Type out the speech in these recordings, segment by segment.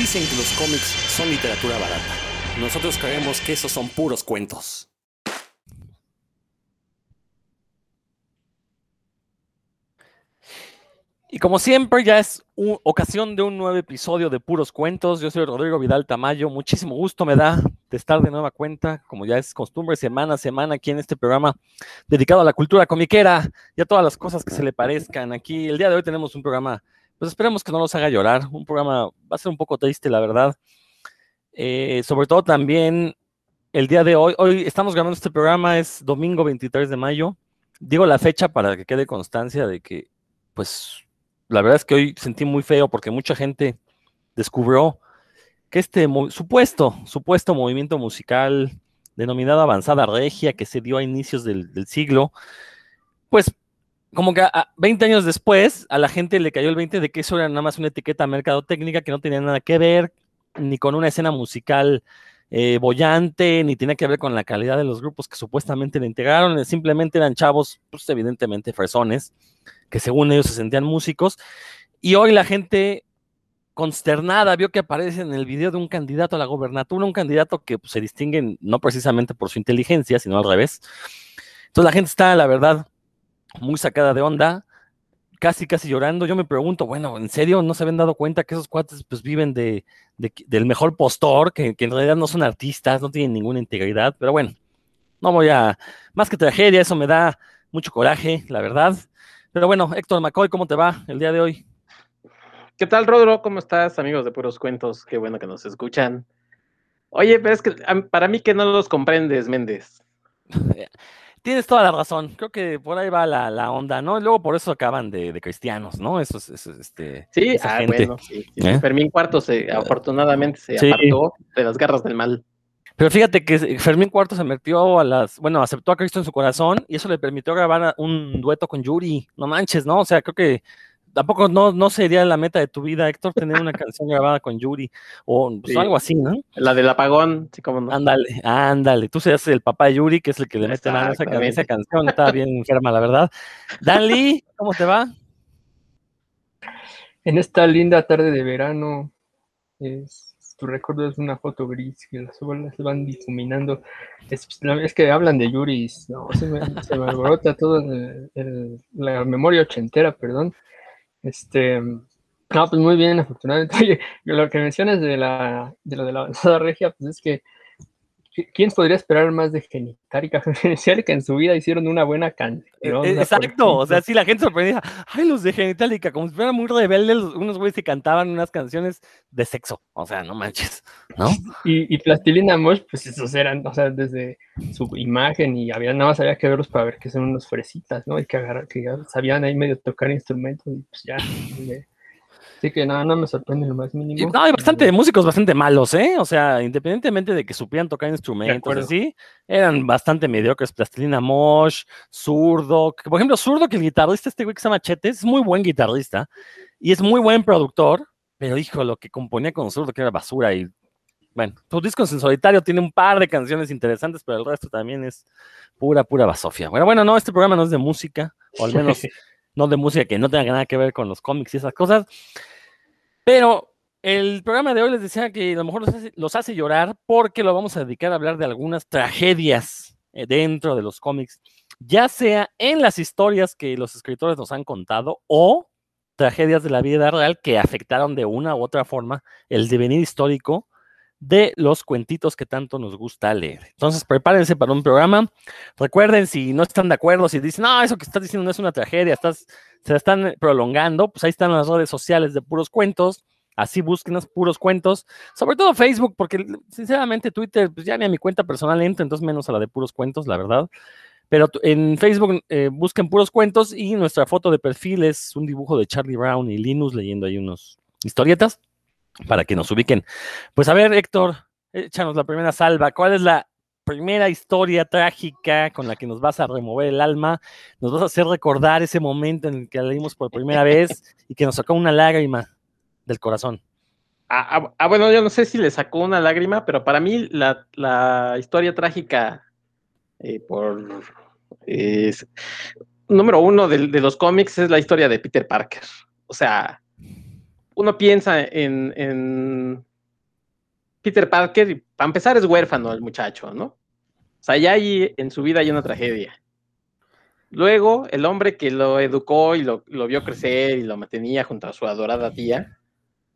Dicen que los cómics son literatura barata. Nosotros creemos que esos son puros cuentos. Y como siempre, ya es ocasión de un nuevo episodio de Puros Cuentos. Yo soy Rodrigo Vidal Tamayo. Muchísimo gusto me da de estar de nueva cuenta, como ya es costumbre, semana a semana aquí en este programa dedicado a la cultura comiquera y a todas las cosas que se le parezcan. Aquí el día de hoy tenemos un programa, pues esperemos que no los haga llorar. Un programa va a ser un poco triste, la verdad. Eh, sobre todo también el día de hoy, hoy estamos grabando este programa, es domingo 23 de mayo. Digo la fecha para que quede constancia de que, pues, la verdad es que hoy sentí muy feo porque mucha gente descubrió que este supuesto, supuesto movimiento musical denominado avanzada regia que se dio a inicios del, siglo, pues como que a, 20 años después a la gente le cayó el 20 de que eso era nada más una etiqueta mercadotécnica que no tenía nada que ver ni con una escena musical eh, bollante, ni tenía que ver con la calidad de los grupos que supuestamente le integraron, simplemente eran chavos, pues evidentemente fresones, que según ellos se sentían músicos, y hoy la gente consternada vio que aparece en el video de un candidato a la gobernatura, un candidato que pues, se distingue no precisamente por su inteligencia, sino al revés. Entonces la gente está, la verdad, muy sacada de onda, casi, casi llorando. Yo me pregunto, bueno, ¿en serio no se habían dado cuenta que esos cuates pues viven de, del mejor postor, que, que, en realidad no son artistas, no tienen ninguna integridad? Pero bueno, no voy a, más que tragedia, eso me da mucho coraje, la verdad. Pero bueno, Héctor McCoy, ¿cómo te va el día de hoy? ¿Qué tal, Rodro? ¿Cómo estás, amigos de Puros Cuentos? Qué bueno que nos escuchan. Oye, pero es que para mí que no los comprendes, Méndez. Tienes toda la razón. Creo que por ahí va la, onda, ¿no? Y luego por eso acaban de, cristianos, ¿no? Eso es, este. Sí, ah, bueno, sí. ¿Eh? Fermín Cuarto se, afortunadamente se apartó de las garras del mal. Pero fíjate que Fermín Cuarto se metió a las, bueno, aceptó a Cristo en su corazón y eso le permitió grabar un dueto con Yuri. No manches, ¿no? O sea, creo que tampoco no, no sería la meta de tu vida, Héctor, tener una canción grabada con Yuri o pues, algo así, ¿no? La del apagón, sí, como no. Ándale, ándale. Tú seas el papá de Yuri, que es el que le mete mano a esa, esa canción. Está bien enferma, la verdad. Dan Lee, ¿cómo te va? En esta linda tarde de verano, es tu recuerdo es una foto gris que las olas van difuminando. Es, es que hablan de Yuri, no, se, me, se me alborota todo la memoria ochentera, perdón. Este, no, pues muy bien, afortunadamente. Oye, lo que mencionas de la de lo de la avanzada regia, pues es que ¿Quién podría esperar más de Genitalica? que en su vida hicieron una buena canción. E, exacto, o sea, sí, la gente sorprendía. Ay, los de Genitalica, como si fueran muy rebeldes, unos güeyes que cantaban unas canciones de sexo. O sea, no manches, ¿no? Y, Plastilina Mosh, pues esos eran, o sea, desde su imagen y había nada más había que verlos para ver que son unos fresitas, ¿no? Y que, agarrar, que sabían ahí medio tocar instrumentos y pues ya. Sí, que nada, no me sorprende lo más mínimo. No, hay bastante músicos bastante malos, ¿eh? O sea, independientemente de que supieran tocar instrumentos así, eran bastante mediocres. Plastilina Mosh, Zurdo. Por ejemplo, Zurdo, que el guitarrista, este güey que se llama Chetes, es muy buen guitarrista y es muy buen productor, pero hijo, lo que componía con Zurdo que era basura y bueno, su disco en solitario tiene un par de canciones interesantes, pero el resto también es pura, pura basofia. Bueno, bueno, no, este programa no es de música, o al menos no de música que no tenga nada que ver con los cómics y esas cosas. Pero el programa de hoy les decía que a lo mejor los hace, llorar porque lo vamos a dedicar a hablar de algunas tragedias eh, dentro de los cómics, ya sea en las historias que los escritores nos han contado o tragedias de la vida real que afectaron de una u otra forma el devenir histórico de los cuentitos que tanto nos gusta leer. Entonces, prepárense para un programa. Recuerden, si no están de acuerdo, si dicen, no, eso que estás diciendo no es una tragedia, estás, se están prolongando, pues ahí están las redes sociales de puros cuentos. Así búsquenos puros cuentos, sobre todo Facebook, porque sinceramente Twitter, pues ya ni a mi cuenta personal entro, entonces menos a la de puros cuentos, la verdad. Pero en Facebook eh, busquen puros cuentos y nuestra foto de perfil es un dibujo de Charlie Brown y Linus leyendo ahí unos historietas para que nos ubiquen. Pues a ver, Héctor, échanos la primera salva. ¿Cuál es la primera historia trágica con la que nos vas a remover el alma? Nos vas a hacer recordar ese momento en el que la leímos por primera vez y que nos sacó una lágrima del corazón. Ah, ah, ah bueno, yo no sé si le sacó una lágrima, pero para mí la, historia trágica eh, por número uno de, de los cómics es la historia de Peter Parker. O sea, uno piensa en, Peter Parker, para empezar, es huérfano el muchacho, ¿no? O sea, ya ahí en su vida hay una tragedia. Luego, el hombre que lo educó y lo, vio crecer y lo mantenía junto a su adorada tía,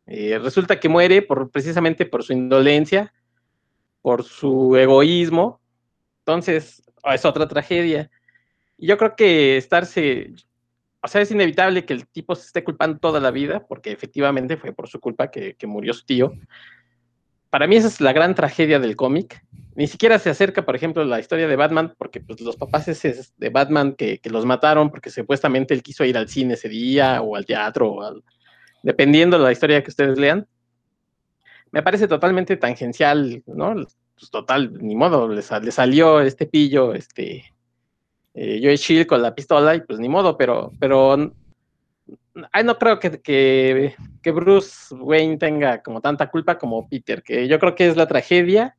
eh, resulta que muere por, precisamente por su indolencia, por su egoísmo. Entonces, es otra tragedia. Y yo creo que estarse, o sea, es inevitable que el tipo se esté culpando toda la vida, porque efectivamente fue por su culpa que, que murió su tío. Para mí esa es la gran tragedia del cómic ni siquiera se acerca, por ejemplo, la historia de Batman, porque pues, los papás de Batman que, los mataron porque supuestamente él quiso ir al cine ese día o al teatro, o dependiendo de la historia que ustedes lean. Me parece totalmente tangencial, ¿no? Pues total, ni modo, le, salió este pillo, este, eh, Joey Shield con la pistola y pues ni modo, pero, pero ay, no creo que, que, que Bruce Wayne tenga como tanta culpa como Peter, que yo creo que es la tragedia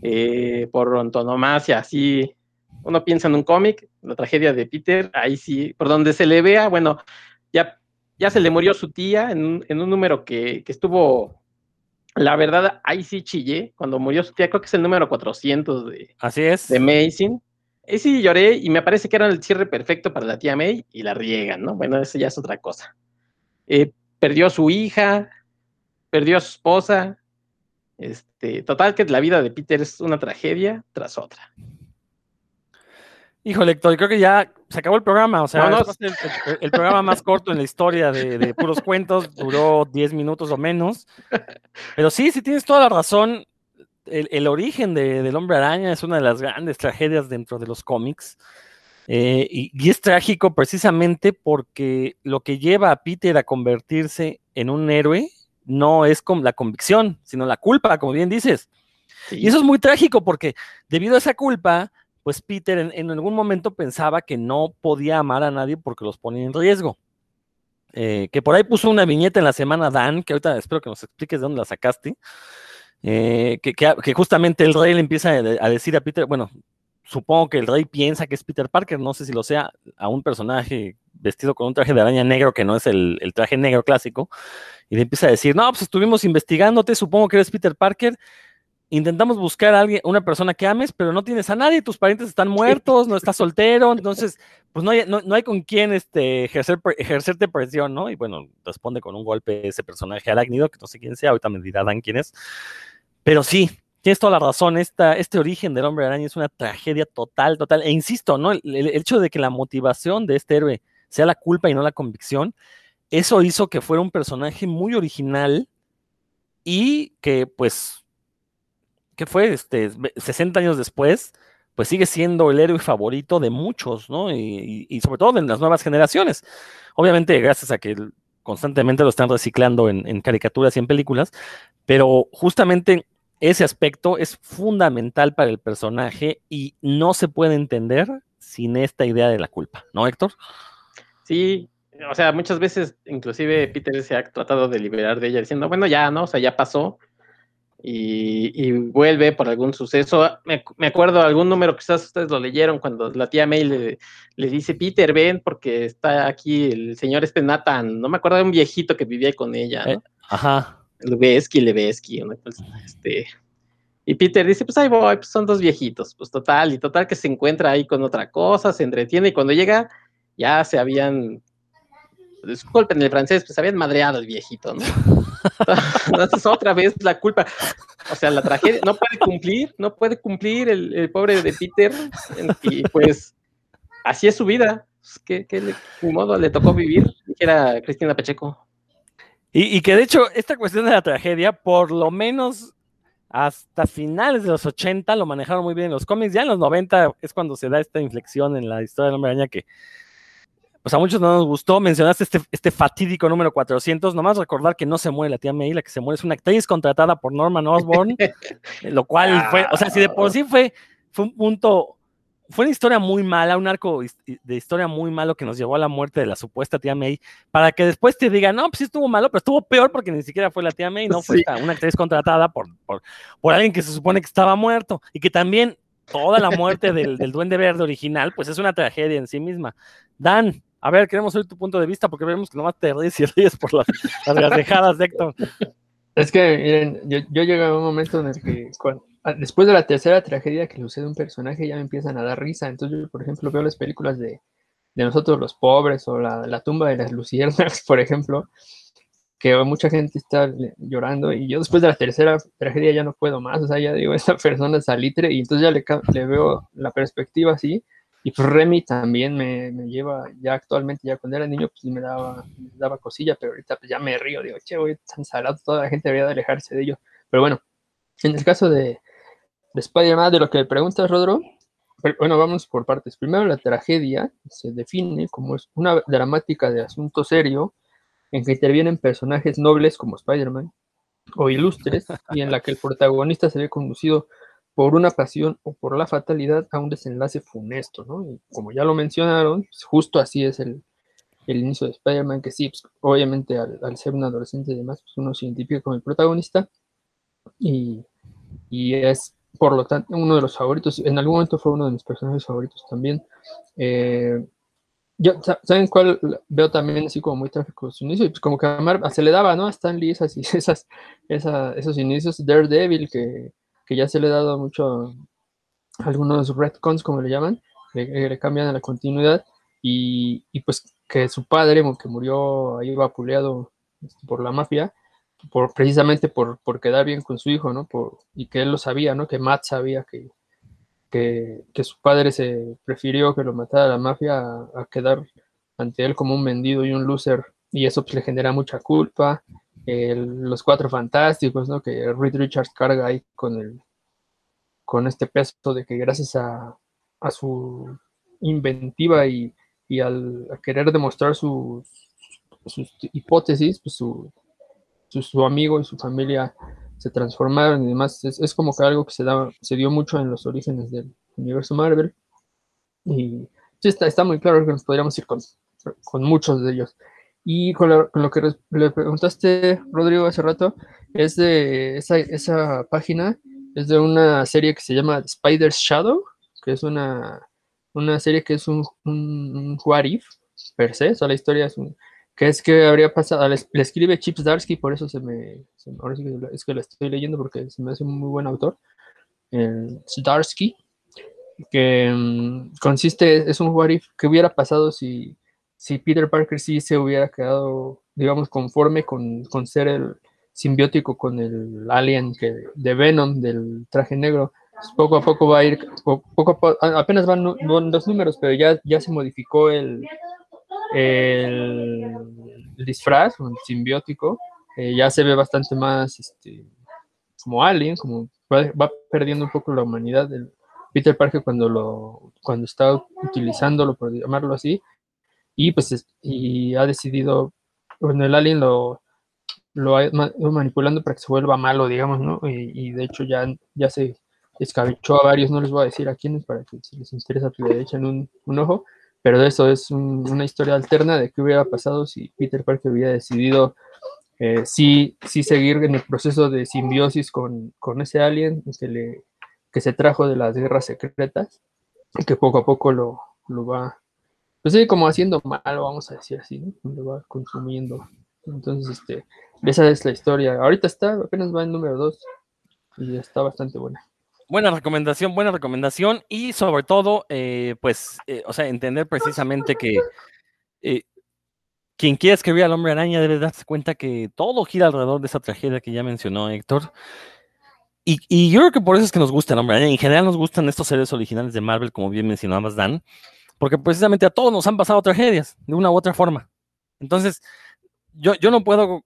eh, por antonomasia, así uno piensa en un cómic, la tragedia de Peter, ahí sí, por donde se le vea, bueno, ya, ya se le murió su tía en un, en un número que, que, estuvo, la verdad, ahí sí chillé, cuando murió su tía, creo que es el número 400 de, Así es. de Amazing. Ahí sí lloré y me parece que era el cierre perfecto para la tía May y la riegan, ¿no? Bueno, eso ya es otra cosa. Eh, perdió a su hija, perdió a su esposa, este, total que la vida de Peter es una tragedia tras otra. Híjole, Héctor, creo que ya se acabó el programa. O sea, el, programa más corto en la historia de, puros cuentos duró 10 minutos o menos. Pero sí, sí tienes toda la razón. El, origen del hombre araña es una de las grandes tragedias dentro de los cómics. Eh, y, es trágico precisamente porque lo que lleva a Peter a convertirse en un héroe no es con la convicción, sino la culpa, como bien dices. Y eso es muy trágico porque debido a esa culpa, pues Peter en, algún momento pensaba que no podía amar a nadie porque los ponía en riesgo. Eh, que por ahí puso una viñeta en la semana Dan, que ahorita espero que nos expliques de dónde la sacaste, eh, que, justamente el rey le empieza a, decir a Peter, bueno, supongo que el rey piensa que es Peter Parker, no sé si lo sea, a un personaje vestido con un traje de araña negro que no es el, el traje negro clásico, y le empieza a decir, no, pues estuvimos investigándote, supongo que eres Peter Parker, intentamos buscar a alguien, una persona que ames, pero no tienes a nadie, tus parientes están muertos, no estás soltero, entonces, pues no hay, no, hay con quién este, ejercer, ejercerte presión, ¿no? Y bueno, responde con un golpe ese personaje arácnido, que no sé quién sea, ahorita me dirán quién es, pero sí, tienes toda la razón, esta, este origen del hombre araña es una tragedia total, total, e insisto, ¿no? el hecho de que la motivación de este héroe sea la culpa y no la convicción, eso hizo que fuera un personaje muy original y que pues, que fue este, 60 años después, pues sigue siendo el héroe favorito de muchos, ¿no? Y, sobre todo en las nuevas generaciones. Obviamente, gracias a que constantemente lo están reciclando en, en, caricaturas y en películas, pero justamente ese aspecto es fundamental para el personaje y no se puede entender sin esta idea de la culpa, ¿no, Héctor? Sí, o sea, muchas veces, inclusive Peter se ha tratado de liberar de ella diciendo, bueno, ya, ¿no? O sea, ya pasó. Y, vuelve por algún suceso. Me, acuerdo algún número, quizás ustedes lo leyeron, cuando la tía May le, dice, Peter, ven, porque está aquí el señor este Nathan, no me acuerdo de un viejito que vivía con ella, ¿no? Eh, ajá. Lubesky, Levesky, este... Y Peter dice, pues ahí voy, pues son dos viejitos, pues total, y total que se encuentra ahí con otra cosa, se entretiene, y cuando llega, ya se habían disculpen el francés, pues habían madreado al viejito, ¿no? Entonces otra vez la culpa, o sea, la tragedia, no puede cumplir, no puede cumplir el, pobre de Peter, y pues así es su vida, pues, que, que modo le tocó vivir, dijera Cristina Pacheco. Y, y, que de hecho, esta cuestión de la tragedia, por lo menos hasta finales de los 80 lo manejaron muy bien en los cómics, ya en los 90 es cuando se da esta inflexión en la historia del hombre araña que pues a muchos no nos gustó. Mencionaste este, este fatídico número 400. Nomás recordar que no se muere la tía May, la que se muere es una actriz contratada por Norman Osborn, lo cual fue, o sea, si de por sí fue, fue un punto, fue una historia muy mala, un arco de historia muy malo que nos llevó a la muerte de la supuesta tía May, para que después te digan, no, pues sí estuvo malo, pero estuvo peor porque ni siquiera fue la tía May, no fue una actriz contratada por, por, por alguien que se supone que estaba muerto y que también toda la muerte del, del, Duende Verde original, pues es una tragedia en sí misma. Dan, a ver, queremos oír tu punto de vista porque vemos que nomás te ríes y ríes por las, las de Héctor. Es que, miren, yo, yo llegué a un momento en el que cuan- ah, después de la tercera tragedia que sucede un personaje ya me empiezan a dar risa. Entonces yo, por ejemplo, veo las películas de, de Nosotros los Pobres o la, la tumba de las Luciérnagas, por ejemplo, que mucha gente está llorando y yo después de la tercera tragedia ya no puedo más. O sea, ya digo, esta persona es salitre y entonces ya le, le veo la perspectiva así. Y pues Remy también me, lleva, ya actualmente, ya cuando era niño, pues me daba, me daba cosilla, pero ahorita pues ya me río, digo, che, güey, tan salado, toda la gente debería de alejarse de ellos. Pero bueno, en el caso de, de Spider-Man, de lo que me preguntas, Rodro, bueno, vamos por partes. Primero, la tragedia se define como es una dramática de asunto serio en que intervienen personajes nobles como Spider-Man o ilustres y en la que el protagonista se ve conducido por una pasión o por la fatalidad a un desenlace funesto, ¿no? Y como ya lo mencionaron, pues, justo así es el, el inicio de Spider-Man, que sí, pues, obviamente al, al ser un adolescente y demás, pues uno se identifica con el protagonista y, y es por lo tanto uno de los favoritos, en algún momento fue uno de mis personajes favoritos también. Eh, yo, sa- ¿Saben cuál veo también así como muy trágico su inicio? Pues como que se le daba, ¿no? A Stan Lee esas, esas, esa- esos inicios, Daredevil, que, que ya se le ha dado mucho algunos retcons, como le llaman, le, le cambian a la continuidad, y, y pues que su padre, que murió ahí vapuleado este, por la mafia, por, precisamente por, por quedar bien con su hijo, ¿no? Por, y que él lo sabía, ¿no? Que Matt sabía que, que, que su padre se prefirió que lo matara la mafia a, a quedar ante él como un vendido y un loser, y eso pues, le genera mucha culpa. El- los cuatro fantásticos, ¿no? Que Reed Richards carga ahí con el con este peso de que gracias a, a su inventiva y, y al querer demostrar sus, sus hipótesis, pues su, su, su amigo y su familia se transformaron y demás. Es, es como que algo que se, da, se dio mucho en los orígenes del universo Marvel. Y sí, está, está muy claro que nos podríamos ir con, con muchos de ellos. Y con lo, que le preguntaste, Rodrigo, hace rato, es de esa, esa página, es de una serie que se llama Spider's Shadow, que es una, una serie que es un, un, un what per se, o sea, la historia es un, que es que habría pasado, le, escribe Chips Darsky, por eso se me, ahora sí que es que la estoy leyendo porque se me hace un muy buen autor, el Zdarsky, que mm, consiste, es un what if, que hubiera pasado si, si Peter Parker sí se hubiera quedado, digamos, conforme con, con ser el simbiótico con el alien que, de Venom, del traje negro. Pues poco a poco va a ir, po- poco a po- a- apenas van, van dos números, pero ya, ya se modificó el, el, el disfraz, el simbiótico, eh, ya se ve bastante más este, como alien, como va, va perdiendo un poco la humanidad del Peter Parker cuando lo cuando está utilizándolo, por llamarlo así, y pues es- y ha decidido, bueno, el alien lo, lo ha ido manipulando para que se vuelva malo, digamos, ¿no? Y, y de hecho ya, ya se escabechó a varios, no les voy a decir a quiénes para que si les interesa pues, le echen un, un ojo, pero eso es un- una historia alterna de qué hubiera pasado si Peter Parker hubiera decidido eh, sí, sí seguir en el proceso de simbiosis con, con ese alien que, le, que se trajo de las guerras secretas y que poco a poco lo, lo va, pues sí, como haciendo malo, vamos a decir así, ¿no? Lo va consumiendo. Entonces, este, esa es la historia. Ahorita está, apenas va en número 2 y está bastante buena. Buena recomendación, buena recomendación y sobre todo, eh, pues, eh, o sea, entender precisamente que eh, quien quiera escribir al hombre araña debe darse cuenta que todo gira alrededor de esa tragedia que ya mencionó Héctor. Y, y yo creo que por eso es que nos gusta el hombre araña. En general nos gustan estos seres originales de Marvel, como bien mencionabas, Dan, porque precisamente a todos nos han pasado tragedias de una u otra forma. Entonces, yo, yo no puedo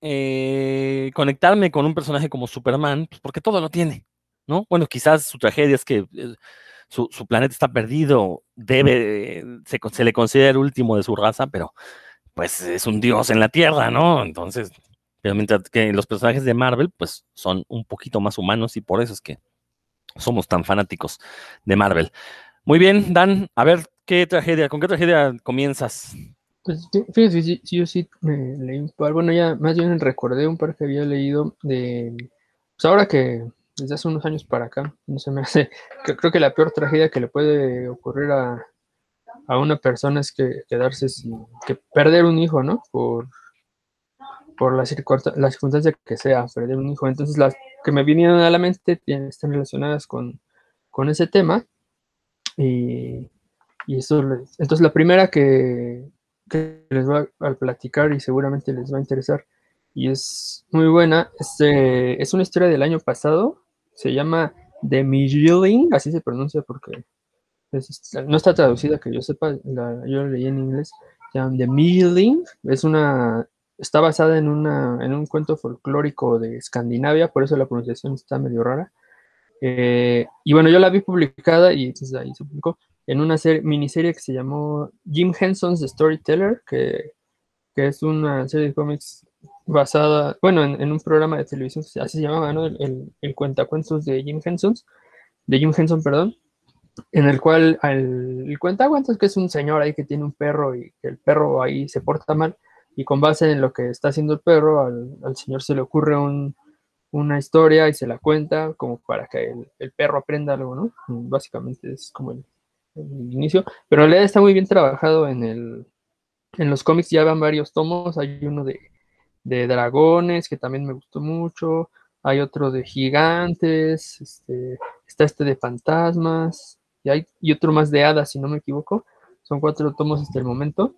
eh, conectarme con un personaje como Superman, pues, porque todo lo tiene. ¿no? Bueno, quizás su tragedia es que eh, su, su planeta está perdido, debe, se, se le considera el último de su raza, pero pues es un dios en la Tierra, ¿no? Entonces, pero mientras que los personajes de Marvel, pues son un poquito más humanos y por eso es que somos tan fanáticos de Marvel. Muy bien, Dan, a ver, ¿qué tragedia, con qué tragedia comienzas? Pues fí- fíjate, sí, sí, yo sí me leí un par, bueno, ya más bien recordé un par que había leído de, pues ahora que desde hace unos años para acá, no se me hace, que creo que la peor tragedia que le puede ocurrir a, a una persona es que quedarse sin, que perder un hijo, ¿no? Por, por la, circunsta- la circunstancia que sea, perder un hijo. Entonces, las que me vinieron a la mente tienen- están relacionadas con, con ese tema. Y, y eso, entonces la primera que, les voy a, platicar y seguramente les va a interesar y es muy buena, es, eh, es una historia del año pasado, se llama The Midgilling, así se pronuncia porque es- no está traducida que yo sepa, la- yo la leí en inglés, se llama The Midgilling, es una, está basada en, una, en un cuento folclórico de Escandinavia, por eso la pronunciación está medio rara. Eh, y bueno, yo la vi publicada y entonces ahí se publicó en una serie- miniserie que se llamó Jim Henson's Storyteller, que, es una serie de cómics basada, bueno, en, un programa de televisión, así se llamaba, ¿no? El, el, el cuentacuentos de Jim Henson, de Jim Henson, perdón, en el cual el, el cuentacuentos que es un señor ahí que tiene un perro y el perro ahí se porta mal y con base en lo que está haciendo el perro, al señor se le ocurre un, una historia y se la cuenta como para que el, perro aprenda algo, ¿no? Básicamente es como el, el inicio, pero en realidad está muy bien trabajado en el en los cómics ya van varios tomos, hay uno de, de dragones que también me gustó mucho, hay otro de gigantes, este, está este de fantasmas, y hay y otro más de hadas, si no me equivoco, son cuatro tomos hasta el momento,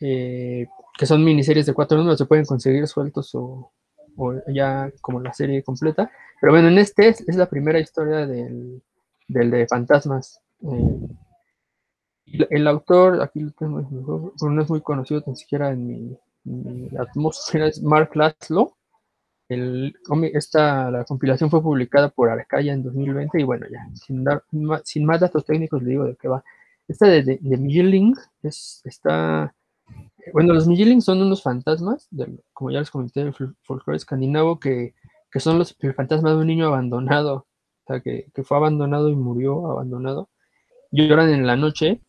eh, que son miniseries de cuatro números, se pueden conseguir sueltos o, o ya como la serie completa, pero bueno, en este es, es la primera historia del, del de fantasmas. eh, el, el autor, aquí lo tengo, no es muy conocido ni siquiera en mi, mi atmósfera, es Mark Laszlo. El, esta, la compilación fue publicada por Arcaya en 2020 y bueno, ya, sin, dar, sin más datos técnicos le digo de qué va. Esta de, de, de Milling es, está, bueno, los Milling son unos fantasmas, como ya les comenté, del fol- folclore escandinavo, que, que son los, el fantasma de un niño abandonado, o sea, que, que fue abandonado y murió abandonado. Lloran en la noche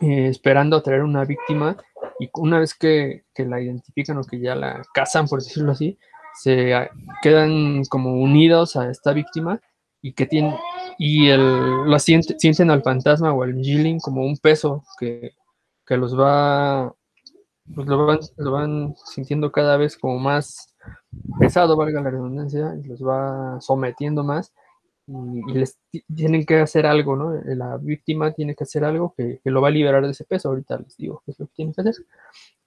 eh, esperando a traer una víctima y una vez que, que la identifican o que ya la cazan, por decirlo así, se ah, quedan como unidos a esta víctima y que tienen y el, lo sienten, al fantasma o al Jilling como un peso que, que los va pues lo van, lo van sintiendo cada vez como más pesado, valga la redundancia, y los va sometiendo más y, les ti- tienen que hacer algo, ¿no? La víctima tiene que hacer algo que, que lo va a liberar de ese peso. Ahorita les digo qué es lo que tiene que hacer.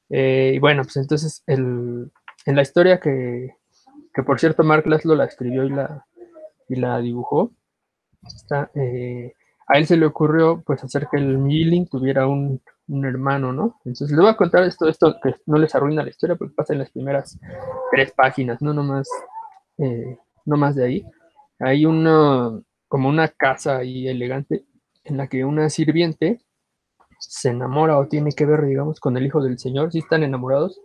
Eh, y bueno, pues entonces el, en la historia que, que por cierto Mark Laszlo la escribió y la, y la dibujó, está, eh, a él se le ocurrió pues hacer que el Milling tuviera un, un hermano, ¿no? Entonces les voy a contar esto, esto que no les arruina la historia porque pasa en las primeras tres páginas, no nomás, eh, no más de ahí. Hay una, como una casa ahí elegante en la que una sirviente se enamora o tiene que ver, digamos, con el hijo del señor, si están enamorados,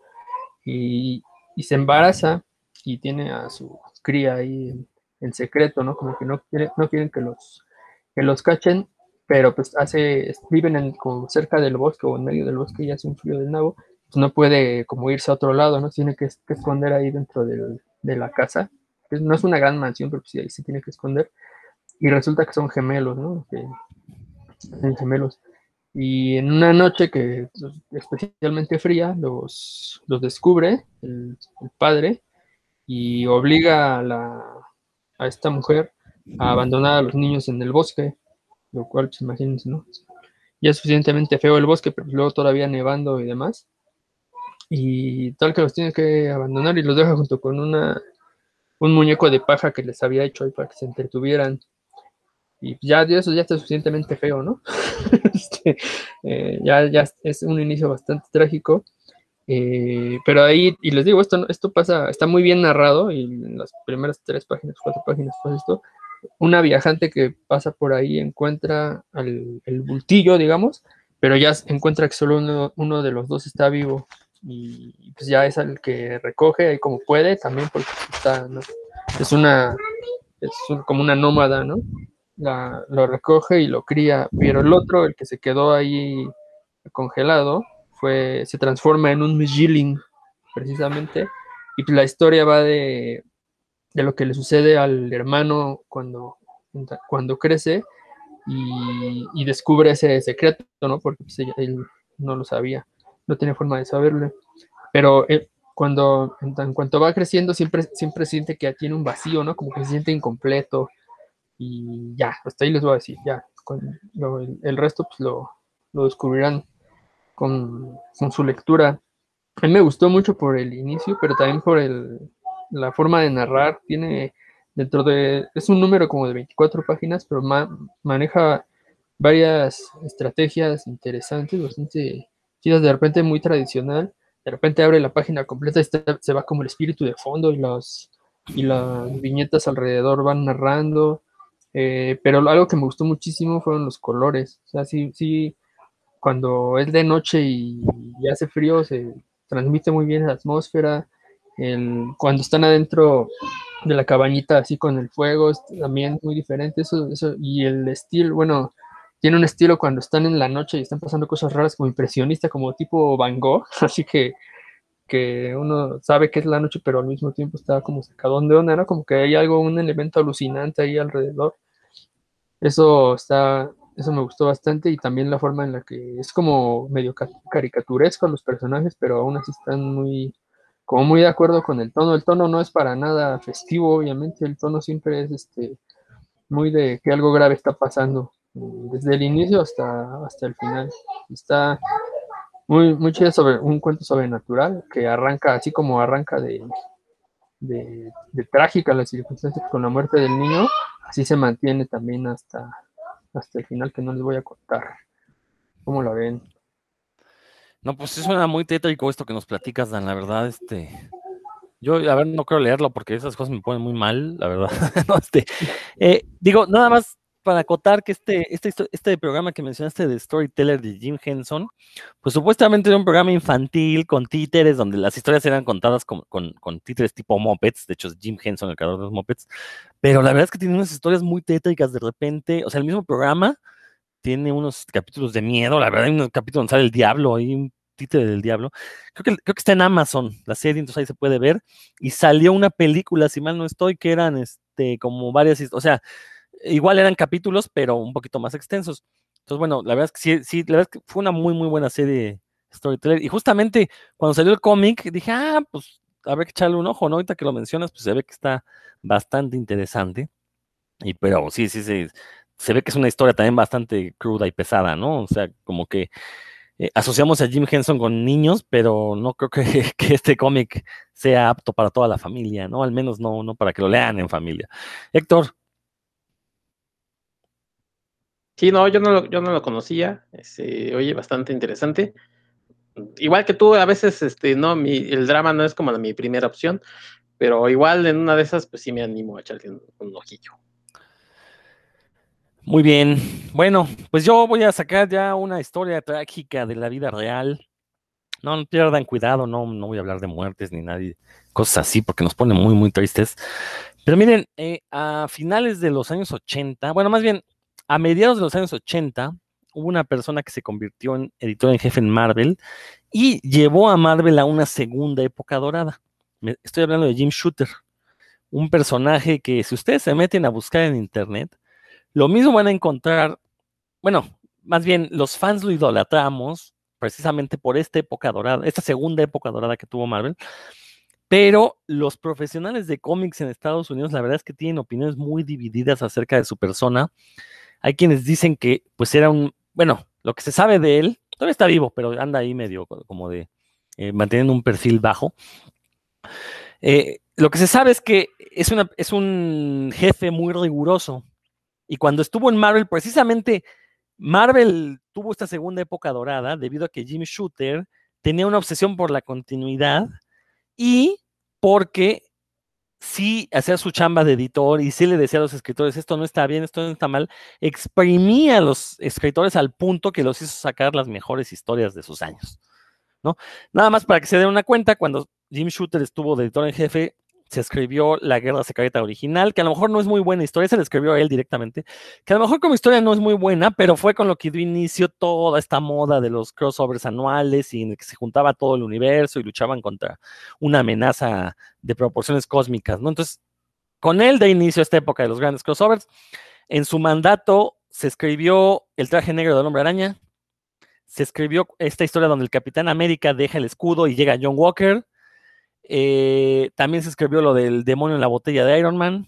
y, se embaraza y tiene a su cría ahí en, en secreto, ¿no? Como que no, quiere- no quieren que los, que los cachen, pero pues hace, viven en, como cerca del bosque o en medio del bosque y hace un frío del nabo, pues no puede como irse a otro lado, ¿no? Tiene que, que esconder ahí dentro de la casa. Pues, no es una gran mansión, pero sí, ahí se tiene que esconder. Y resulta que son gemelos, ¿no? Son gemelos. Y en una noche que es especialmente fría, los, descubre el, padre y obliga a esta mujer a abandonar a los niños en el bosque, lo cual, pues imagínense, ¿no? Ya es suficientemente feo el bosque, pero luego todavía nevando y demás. Y tal que los tiene que abandonar y los deja junto con una, un muñeco de paja que les había hecho ahí para que se entretuvieran. Y ya eso ya está suficientemente feo, ¿no? Este, eh, ya, ya es un inicio bastante trágico. Eh, pero ahí, y les digo, esto, esto pasa, está muy bien narrado, y en las primeras tres páginas, cuatro páginas pasa esto. Una viajante que pasa por ahí encuentra al, el bultillo, digamos, pero ya encuentra que solo uno, de los dos está vivo. Y pues ya es el que recoge ahí como puede, también porque está, ¿no? es una, es como una nómada, ¿no? La- lo recoge y lo cría, pero el otro, el que se quedó ahí congelado, fue, se transforma en un Mjilling, precisamente, y pues la historia va de, de lo que le sucede al hermano cuando, cuando crece y, descubre ese secreto, ¿no? Porque pues, él no lo sabía, no tenía forma de saberlo. Pero eh, cuando, en, cuanto va creciendo, siempre, siempre siente que tiene un vacío, ¿no? Como que se siente incompleto. Y ya, hasta ahí les voy a decir, ya. el, resto pues, lo, lo descubrirán con, con, su lectura. A me gustó mucho por el inicio, pero también por el, la forma de narrar. Tiene dentro de, es un número como de 24 páginas, pero maneja varias estrategias interesantes, bastante chidas, de repente muy tradicional, de repente abre la página completa y se va como el espíritu de fondo y, los, y las viñetas alrededor van narrando, eh, pero algo que me gustó muchísimo fueron los colores, o sea, sí, sí, cuando es de noche y hace frío se transmite muy bien la atmósfera, el, cuando están adentro de la cabañita así con el fuego, es también muy diferente eso, eso, y el estilo, bueno, tiene un estilo cuando están en la noche y están pasando cosas raras como impresionista, como tipo Van Gogh, así que, que uno sabe que es la noche, pero al mismo tiempo está como sacadón de onda, ¿no? Como que hay algo, un elemento alucinante ahí alrededor. Eso está, eso me gustó bastante y también la forma en la que es como medio caricaturesco los personajes, pero aún así están muy, como muy de acuerdo con el tono. El tono no es para nada festivo, obviamente, el tono siempre es este muy de que algo grave está pasando, desde el inicio hasta, hasta el final. Está muy, muy chido sobre un cuento sobrenatural que arranca así como arranca de, de, trágica las circunstancias con la muerte del niño, así se mantiene también hasta, hasta el final que no les voy a contar. ¿Cómo lo ven? No, pues es suena muy tétrico esto que nos platicas, Dan, la verdad, este. Yo, a ver, no quiero leerlo porque esas cosas me ponen muy mal, la verdad. este, eh, digo, nada más para acotar que este, este, este programa que mencionaste de Storyteller de Jim Henson, pues supuestamente era un programa infantil con títeres, donde las historias eran contadas con, con, con títeres tipo Muppets, de hecho es Jim Henson el creador de los Muppets, pero la verdad es que tiene unas historias muy tétricas de repente, o sea, el mismo programa tiene unos capítulos de miedo, la verdad hay un capítulo donde sale el diablo, hay un títere del diablo. Creo que, creo que está en Amazon, la serie, entonces ahí se puede ver. Y salió una película, si mal no estoy, que eran este, como varias, o sea, igual eran capítulos, pero un poquito más extensos. Entonces, bueno, la verdad es que sí, sí la verdad es que fue una muy, muy buena serie Storyteller. Y justamente cuando salió el cómic, dije, ah, pues a ver que echarle un ojo, ¿no? Ahorita que lo mencionas, pues se ve que está bastante interesante. Y pero sí, sí, sí se ve que es una historia también bastante cruda y pesada, ¿no? O sea, como que eh, asociamos a Jim Henson con niños, pero no creo que, este cómic sea apto para toda la familia, ¿no? Al menos no, no para que lo lean en familia. Héctor. Sí, no, yo no lo, yo no lo conocía. Se oye bastante interesante. Igual que tú, a veces, este, no, mi, el drama no es como mi primera opción, pero igual en una de esas, pues sí me animo a echarle un ojillo. Muy bien. Bueno, pues yo voy a sacar ya una historia trágica de la vida real. No, pierdan cuidado, no, no voy a hablar de muertes ni nadie, cosas así, porque nos pone muy, muy tristes. Pero miren, eh, a finales de los años 80, bueno, más bien a mediados de los años 80, hubo una persona que se convirtió en editor en jefe en Marvel y llevó a Marvel a una segunda época dorada. estoy hablando de Jim Shooter, un personaje que si ustedes se meten a buscar en internet, lo mismo van a encontrar, bueno, más bien los fans lo idolatramos precisamente por esta época dorada, esta segunda época dorada que tuvo Marvel, pero los profesionales de cómics en Estados Unidos, la verdad es que tienen opiniones muy divididas acerca de su persona. Hay quienes dicen que pues era un, bueno, lo que se sabe de él, todavía está vivo, pero anda ahí medio como de eh, manteniendo un perfil bajo. Eh, lo que se sabe es que es, una, es un jefe muy riguroso, y cuando estuvo en Marvel, precisamente Marvel tuvo esta segunda época dorada debido a que Jim Shooter tenía una obsesión por la continuidad y porque sí hacía su chamba de editor y sí le decía a los escritores, esto no está bien, esto no está mal, exprimía a los escritores al punto que los hizo sacar las mejores historias de sus años. ¿no? Nada más para que se den una cuenta, cuando Jim Shooter estuvo de editor en jefe, se escribió La Guerra Secreta original, que a lo mejor no es muy buena historia, se la escribió a él directamente, que a lo mejor como historia no es muy buena, pero fue con lo que dio inicio toda esta moda de los crossovers anuales y en el que se juntaba todo el universo y luchaban contra una amenaza de proporciones cósmicas, ¿no? Entonces, con él de inicio esta época de los grandes crossovers. En su mandato se escribió El traje negro del hombre araña, se escribió esta historia donde el Capitán América deja el escudo y llega John Walker, eh, también se escribió lo del demonio en la botella de Iron Man.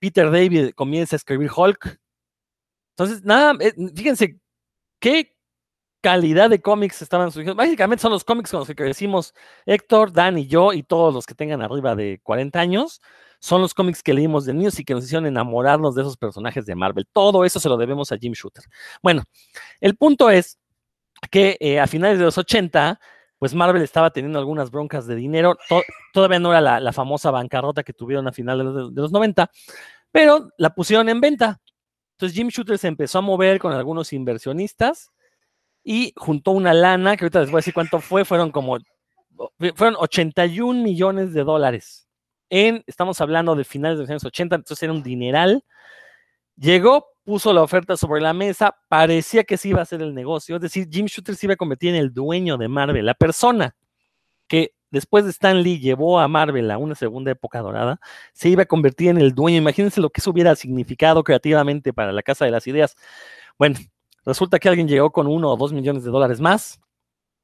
Peter David comienza a escribir Hulk. Entonces, nada, eh, fíjense qué calidad de cómics estaban surgiendo. Básicamente son los cómics con los que crecimos Héctor, Dan y yo y todos los que tengan arriba de 40 años. Son los cómics que leímos de niños y que nos hicieron enamorarnos de esos personajes de Marvel. Todo eso se lo debemos a Jim Shooter. Bueno, el punto es que eh, a finales de los 80, pues Marvel estaba teniendo algunas broncas de dinero. todavía no era la, famosa bancarrota que tuvieron a finales de los, de los 90, pero la pusieron en venta. Entonces Jim Shooter se empezó a mover con algunos inversionistas y juntó una lana, que ahorita les voy a decir cuánto fue, fueron como, fueron 81 millones de dólares. Estamos hablando de finales de los años 80, entonces era un dineral. Llegó, puso la oferta sobre la mesa, parecía que sí iba a ser el negocio, es decir, Jim Shooter se iba a convertir en el dueño de Marvel, la persona que después de Stan Lee llevó a Marvel a una segunda época dorada, se iba a convertir en el dueño. Imagínense lo que eso hubiera significado creativamente para la Casa de las Ideas. Bueno, Resulta que alguien llegó con uno o dos millones de dólares más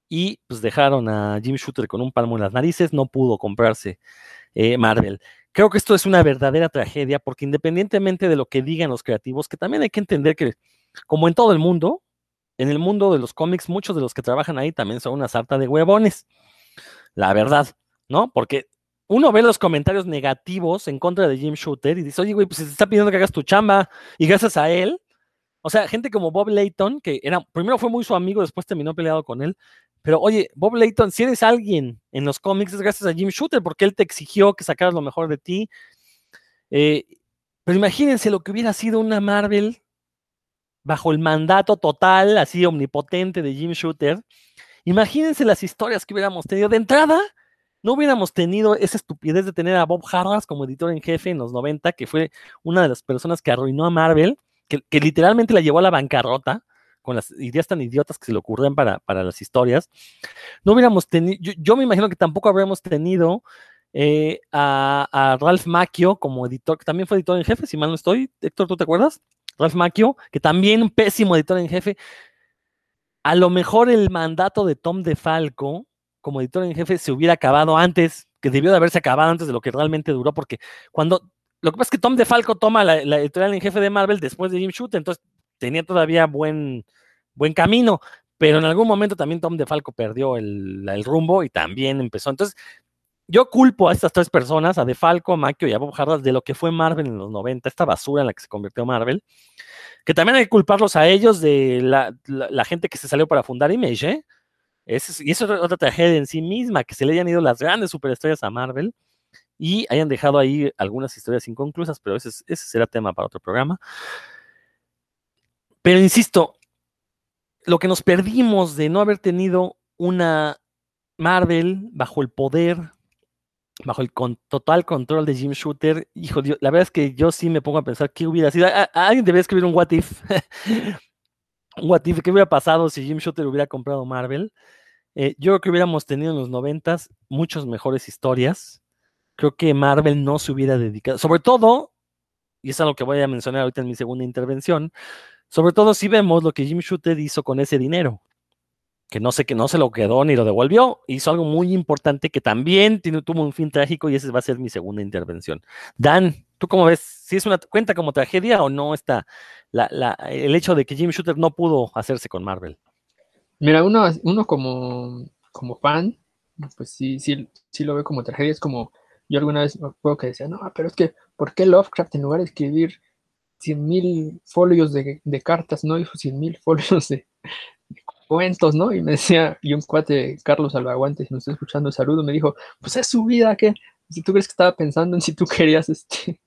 y pues dejaron a Jim Shooter con un palmo en las narices, no pudo comprarse eh, Marvel. Creo que esto es una verdadera tragedia porque independientemente de lo que digan los creativos, que también hay que entender que como en todo el mundo, en el mundo de los cómics, muchos de los que trabajan ahí también son una sarta de huevones. La verdad, ¿no? Porque uno ve los comentarios negativos en contra de Jim Shooter y dice, oye, güey, pues se te está pidiendo que hagas tu chamba y gracias a él o sea, gente como Bob Layton, que era, primero fue muy su amigo, después terminó peleado con él. Pero oye, Bob Layton, si eres alguien en los cómics es gracias a Jim Shooter, porque él te exigió que sacaras lo mejor de ti. Eh, pero imagínense lo que hubiera sido una Marvel bajo el mandato total, así omnipotente de Jim Shooter. Imagínense las historias que hubiéramos tenido. De entrada, no hubiéramos tenido esa estupidez de tener a Bob Harras como editor en jefe en los 90, que fue una de las personas que arruinó a Marvel que, literalmente la llevó a la bancarrota con las ideas tan idiotas que se le ocurren para, las historias, no hubiéramos tenido, yo, me imagino que tampoco habríamos tenido eh, a, Ralph Macchio como editor, que también fue editor en jefe, si mal no estoy, Héctor, ¿tú te acuerdas? Ralph Macchio, que también un pésimo editor en jefe. A lo mejor el mandato de Tom DeFalco como editor en jefe se hubiera acabado antes, que debió de haberse acabado antes de lo que realmente duró, porque cuando lo que pasa es que Tom DeFalco toma la, editorial en jefe de Marvel después de Jim Shooter, entonces tenía todavía buen, buen camino, pero en algún momento también Tom DeFalco perdió el, rumbo y también empezó. Entonces, yo culpo a estas tres personas, a DeFalco, a Macchio y a Bob Hardas, de lo que fue Marvel en los 90, esta basura en la que se convirtió Marvel, que también hay que culparlos a ellos de la, gente que se salió para fundar Image, ¿eh? y eso es otra tragedia en sí misma, que se le hayan ido las grandes superestrellas a Marvel y hayan dejado ahí algunas historias inconclusas, pero ese, ese será tema para otro programa. Pero insisto, lo que nos perdimos de no haber tenido una Marvel bajo el poder, bajo el total control de Jim Shooter, hijo, Dios, la verdad es que yo sí me pongo a pensar qué hubiera sido. alguien debería escribir un what if. un what if, qué hubiera pasado si Jim Shooter hubiera comprado Marvel. Eh, yo creo que hubiéramos tenido en los noventas muchas mejores historias creo que Marvel no se hubiera dedicado, sobre todo, y es algo que voy a mencionar ahorita en mi segunda intervención, sobre todo si vemos lo que Jim Shooter hizo con ese dinero, que no sé que no se lo quedó ni lo devolvió, hizo algo muy importante que también tiene, tuvo un fin trágico y ese va a ser mi segunda intervención. Dan, ¿tú cómo ves? ¿Si es una cuenta como tragedia o no está la, el hecho de que Jim Shooter no pudo hacerse con Marvel? Mira, uno, uno como, como fan, pues sí, sí, sí lo ve como tragedia, es como yo alguna vez me acuerdo que decía, no, pero es que, ¿por qué Lovecraft en lugar de escribir 100.000 folios de, cartas, no hizo 100.000 folios de, cuentos, ¿no? Y me decía, y un cuate, Carlos Albaguante, si me está escuchando, saludo, me dijo, pues es su vida, ¿qué? Si tú crees que estaba pensando en si tú querías este,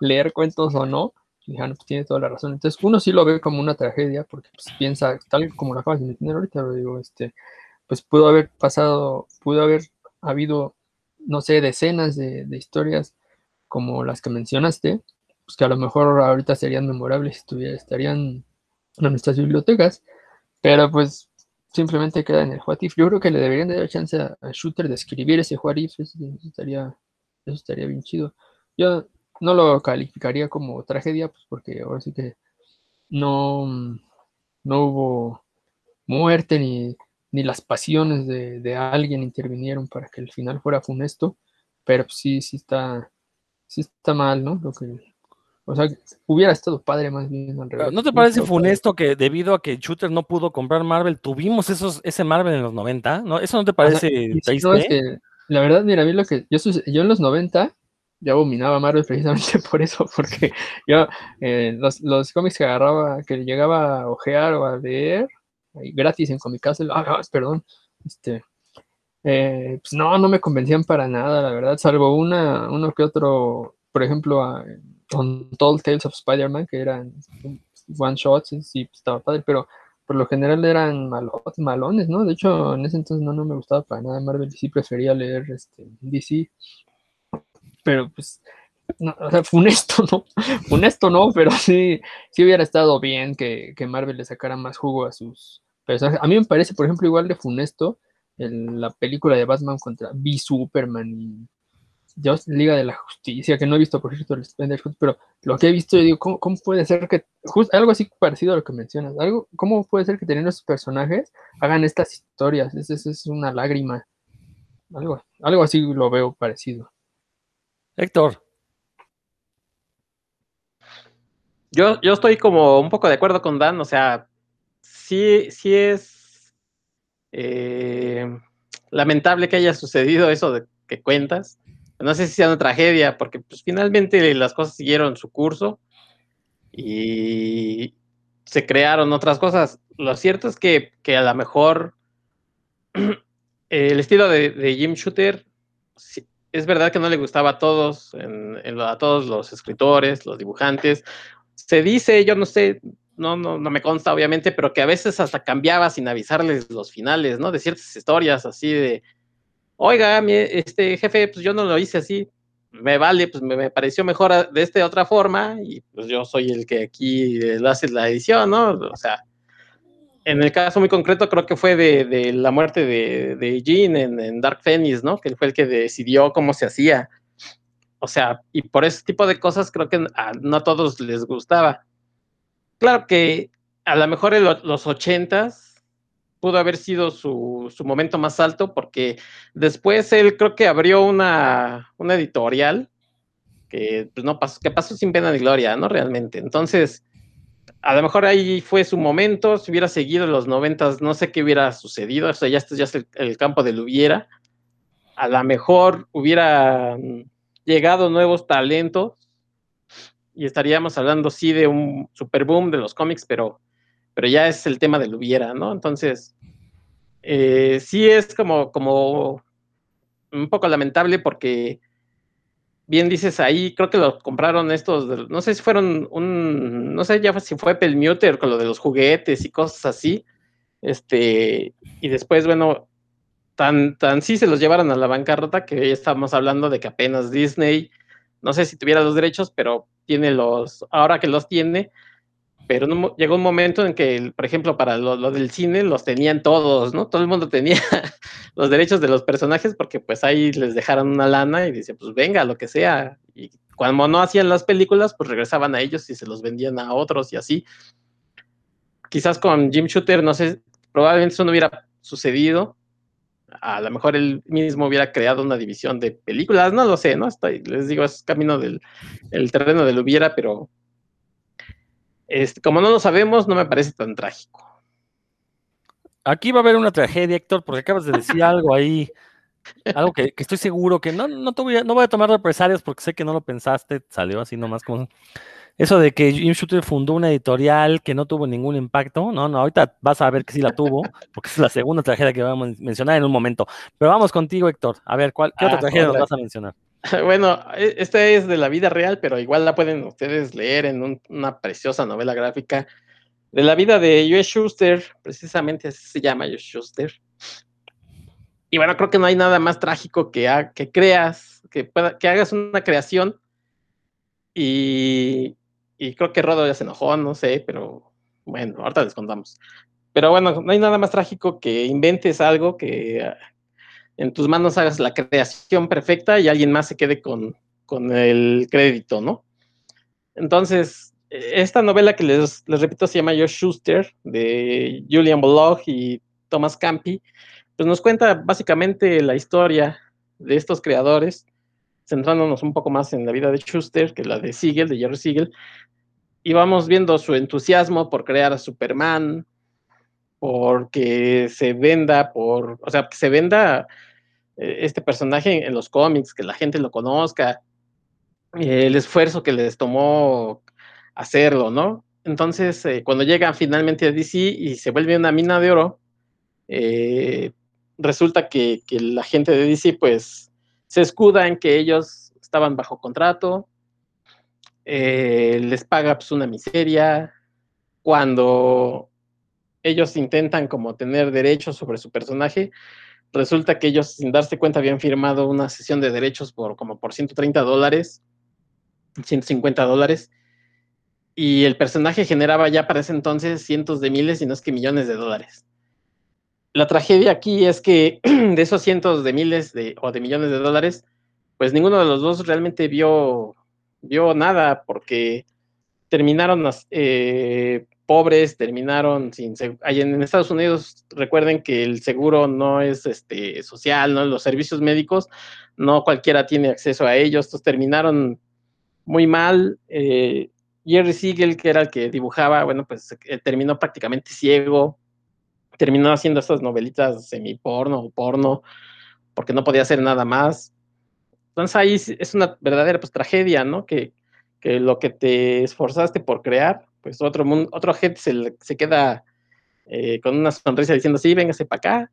leer cuentos o no, dije, ah, no, pues tiene toda la razón. Entonces, uno sí lo ve como una tragedia, porque pues, piensa, tal como lo acabas de entender ahorita, lo digo, este, pues pudo haber pasado, pudo haber habido no sé, decenas de, historias como las que mencionaste, pues que a lo mejor ahorita serían memorables si estarían en nuestras bibliotecas, pero pues simplemente queda en el what Yo creo que le deberían dar chance a, Shooter de escribir ese what eso estaría, eso estaría bien chido. Yo no lo calificaría como tragedia, pues porque ahora sí que no, no hubo muerte ni, ni las pasiones de, de alguien intervinieron para que el final fuera funesto, pero pues sí, sí está, sí está mal, ¿no? Lo que, o sea, hubiera estado padre más bien al revés. ¿No te parece funesto que debido a que Shooter no pudo comprar Marvel, tuvimos esos, ese Marvel en los 90? ¿no? ¿Eso no te parece triste? No, es que, la verdad, mira, a mí lo que yo, yo en los 90 ya abominaba Marvel precisamente por eso, porque yo eh, los, los, cómics que agarraba, que llegaba a ojear o a leer gratis en Comic Castle, ah, perdón, este, eh, pues no, no me convencían para nada, la verdad, salvo una, uno que otro, por ejemplo, a, Told Tales of Spider-Man, que eran one shots, pues, estaba padre, pero por lo general eran malos, malones, ¿no? De hecho, en ese entonces no, no me gustaba para nada Marvel, sí prefería leer este, DC, pero pues, no, o sea, funesto, ¿no? Funesto no, pero sí, sí hubiera estado bien que, que Marvel le sacara más jugo a sus personajes. A mí me parece, por ejemplo, igual de funesto en la película de Batman contra B Superman y Liga de la Justicia, que no he visto, por cierto, el pero lo que he visto, yo digo, ¿cómo, puede ser que, algo así parecido a lo que mencionas, algo, ¿cómo puede ser que teniendo esos personajes hagan estas historias? Es, es, una lágrima. Algo, algo así lo veo parecido. Héctor. Yo, yo estoy como un poco de acuerdo con Dan, o sea, sí, sí es eh, lamentable que haya sucedido eso de que cuentas no sé si sea una tragedia, porque pues finalmente las cosas siguieron su curso y se crearon otras cosas. Lo cierto es que, a lo mejor el estilo de, Jim Shooter es verdad que no le gustaba a todos, a todos los escritores, los dibujantes. Se dice, yo no sé, no, no, no me consta obviamente, pero que a veces hasta cambiaba sin avisarles los finales, ¿no? De ciertas historias así de, oiga, este jefe, pues yo no lo hice así, me vale, pues me, pareció mejor de esta otra forma y pues yo soy el que aquí lo hace la edición, ¿no? O sea, en el caso muy concreto creo que fue de, la muerte de, de Jean en, Dark Phoenix, ¿no? Que fue el que decidió cómo se hacía. O sea, y por ese tipo de cosas creo que a, no a todos les gustaba. Claro que a lo mejor en los ochentas pudo haber sido su, momento más alto, porque después él creo que abrió una, editorial que pues, no pasó, que pasó sin pena ni gloria, ¿no? Realmente. Entonces, a lo mejor ahí fue su momento, si hubiera seguido en los noventas, no sé qué hubiera sucedido, o sea, ya, este ya es el, campo del hubiera. A lo mejor hubiera llegado nuevos talentos y estaríamos hablando sí de un super boom de los cómics, pero pero ya es el tema del hubiera, ¿no? Entonces, eh, sí es como, como un poco lamentable porque, bien dices ahí, creo que lo compraron estos, no sé si fueron un, no sé ya si fue Pelmuter con lo de los juguetes y cosas así, este, y después, bueno, tan, tan sí se los llevaron a la bancarrota que ya estamos hablando de que apenas Disney, no sé si tuviera los derechos, pero tiene los, ahora que los tiene, pero llegó un momento en que, por ejemplo, para lo, del cine los tenían todos, ¿no? Todo el mundo tenía los derechos de los personajes porque pues ahí les dejaron una lana y dice, pues venga, lo que sea. Y cuando no hacían las películas, pues regresaban a ellos y se los vendían a otros y así. Quizás con Jim Shooter, no sé, probablemente eso no hubiera sucedido. A lo mejor él mismo hubiera creado una división de películas, no lo sé, ¿no? Estoy, les digo, es camino del el terreno del hubiera, pero este, como no lo sabemos, no me parece tan trágico. Aquí va a haber una tragedia, Héctor, porque acabas de decir algo ahí, algo que, estoy seguro que no, no, te voy a, no voy a tomar represalias porque sé que no lo pensaste, salió así nomás como eso de que Jim Shooter fundó una editorial que no tuvo ningún impacto, no, no, ahorita vas a ver que sí la tuvo, porque es la segunda tragedia que vamos a mencionar en un momento. Pero vamos contigo, Héctor, a ver, ¿cuál, ¿qué otra ah, tragedia nos vas a mencionar? Bueno, e, esta es de la vida real, pero igual la pueden ustedes leer en una preciosa novela gráfica de la vida de Joe Schuster, precisamente así se llama Joe Schuster. Y bueno, creo que no hay nada más trágico que, que creas, que, hagas una creación y, y creo que Rodo ya se enojó, no sé, pero bueno, ahorita les contamos. Pero bueno, no hay nada más trágico que inventes algo que en tus manos hagas la creación perfecta y alguien más se quede con, el crédito, ¿no? Entonces, esta novela que les, repito se llama Josh Schuster, de Julian Bullock y Thomas Campi, pues nos cuenta básicamente la historia de estos creadores, centrándonos un poco más en la vida de Schuster que la de Siegel, de Jerry Siegel, y vamos viendo su entusiasmo por crear a Superman, porque se venda, por, o sea, que se venda eh, este personaje en los cómics, que la gente lo conozca, el esfuerzo que les tomó hacerlo, ¿no? Entonces, eh, cuando llegan finalmente a DC y se vuelve una mina de oro, eh, resulta que, la gente de DC, pues, se escuda en que ellos estaban bajo contrato, les paga pues una miseria, cuando ellos intentan como tener derechos sobre su personaje, resulta que ellos sin darse cuenta habían firmado una sesión de derechos por como por 130 dólares, 150 dólares, y el personaje generaba ya para ese entonces cientos de miles, y no es que millones de dólares. La tragedia aquí es que de esos cientos de miles de, o de millones de dólares, pues ninguno de los dos realmente vio, vio nada, porque terminaron eh, pobres, terminaron sin en Estados Unidos recuerden que el seguro no es este social, ¿no? Los servicios médicos no cualquiera tiene acceso a ellos, entonces terminaron muy mal. Eh, Jerry Siegel, que era el que dibujaba, bueno, pues eh, terminó prácticamente ciego, terminó haciendo estas novelitas semi-porno o porno, porque no podía hacer nada más. Entonces ahí es una verdadera pues, tragedia, ¿no? Que, que lo que te esforzaste por crear, pues otro, mundo, otro gente se, se queda eh, con una sonrisa diciendo, sí, véngase para acá,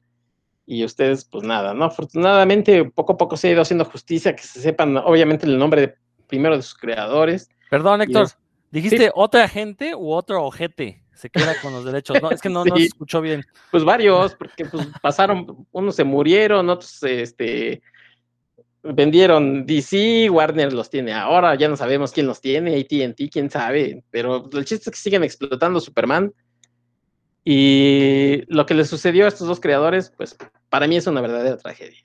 y ustedes, pues nada, ¿no? Afortunadamente, poco a poco se ha ido haciendo justicia, que se sepan, obviamente, el nombre primero de sus creadores. Perdón, Héctor, ¿dijiste otra gente u otro ojete? Se queda con los derechos, ¿no? Es que no, no se escuchó bien. Pues varios, porque pues pasaron, unos se murieron, otros, este, vendieron DC, Warner los tiene ahora, ya no sabemos quién los tiene, ATT, quién sabe, pero el chiste es que siguen explotando Superman. Y lo que le sucedió a estos dos creadores, pues para mí es una verdadera tragedia.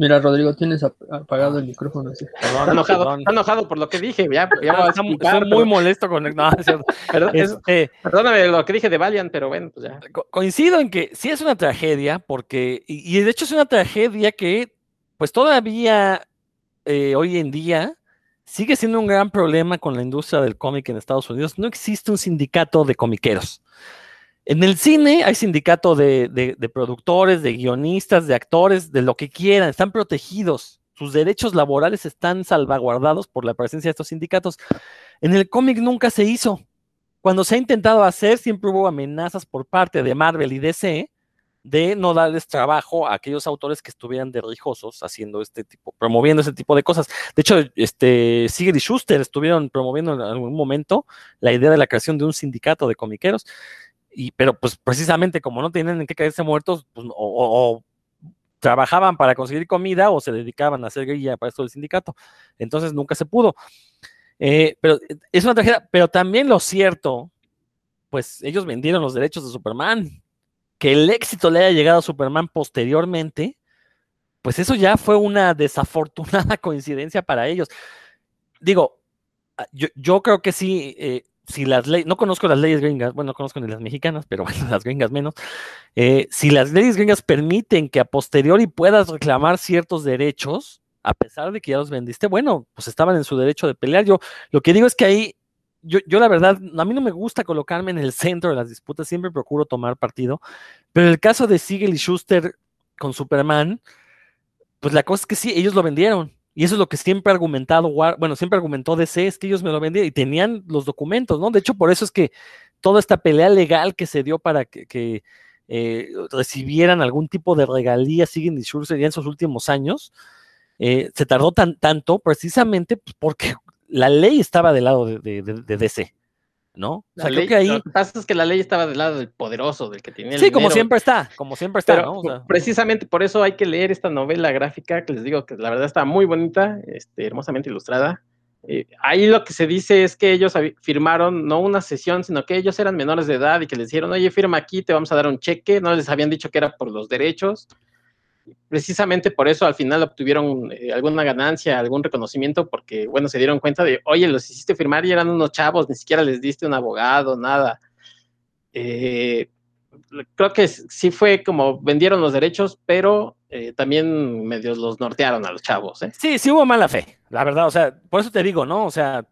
Mira, Rodrigo, tienes apagado el micrófono. está, enojado, está enojado por lo que dije. Ya, ya está, muy molesto con el. No, este, perdóname lo que dije de Valiant, pero bueno, pues ya. coincido en que sí es una tragedia, porque. Y, de hecho es una tragedia que, pues todavía eh, hoy en día sigue siendo un gran problema con la industria del cómic en Estados Unidos. No existe un sindicato de comiqueros. En el cine hay sindicato de, productores, de guionistas, de actores, de lo que quieran, están protegidos. Sus derechos laborales están salvaguardados por la presencia de estos sindicatos. En el cómic nunca se hizo. Cuando se ha intentado hacer, siempre hubo amenazas por parte de Marvel y DC de no darles trabajo a aquellos autores que estuvieran derrijosos haciendo este tipo, promoviendo ese tipo de cosas. De hecho, este Sigrid y Schuster estuvieron promoviendo en algún momento la idea de la creación de un sindicato de comiqueros y, pero pues precisamente como no tienen en qué caerse muertos, pues, o, trabajaban para conseguir comida o se dedicaban a hacer guía para esto del sindicato. Entonces nunca se pudo. Eh, pero eh, es una tragedia, pero también lo cierto, pues ellos vendieron los derechos de Superman. Que el éxito le haya llegado a Superman posteriormente, pues eso ya fue una desafortunada coincidencia para ellos. Digo, ah, yo, yo creo que sí, eh, si las leyes, no conozco las leyes gringas, bueno, no conozco ni las mexicanas, pero bueno, las gringas menos, eh, si las leyes gringas permiten que a posteriori puedas reclamar ciertos derechos, a pesar de que ya los vendiste, bueno, pues estaban en su derecho de pelear. Yo lo que digo es que ahí, yo, yo la verdad, a mí no me gusta colocarme en el centro de las disputas, siempre procuro tomar partido, pero el caso de Siegel y Schuster con Superman, pues la cosa es que sí, ellos lo vendieron y eso es lo que siempre ha argumentado, bueno, siempre argumentó DC, es que ellos me lo vendían y tenían los documentos, ¿no? De hecho, por eso es que toda esta pelea legal que se dio para que, eh, recibieran algún tipo de regalía, siguen y ya en sus últimos años, eh, se tardó tan, tanto precisamente pues, porque la ley estaba del lado de DC. ¿No? O sea, creo que ahí... Lo que pasa es que la ley estaba del lado del poderoso, del que tenía el Sí, como siempre está, como siempre está, ¿no? precisamente por eso hay que leer esta novela gráfica, que les digo que la verdad está muy bonita, este, hermosamente ilustrada. Eh, ahí lo que se dice es que ellos firmaron no una sesión, sino que ellos eran menores de edad y que les dijeron, oye, firma aquí, te vamos a dar un cheque, no les habían dicho que era por los derechos. Precisamente por eso al final obtuvieron eh, alguna ganancia, algún reconocimiento, porque, bueno, se dieron cuenta de, oye, los hiciste firmar y eran unos chavos, ni siquiera les diste un abogado, nada. Eh, creo que sí fue como vendieron los derechos, pero eh, también medios los nortearon a los chavos. Sí, sí hubo mala fe, la verdad, o sea, por eso te digo, ¿no? O sea,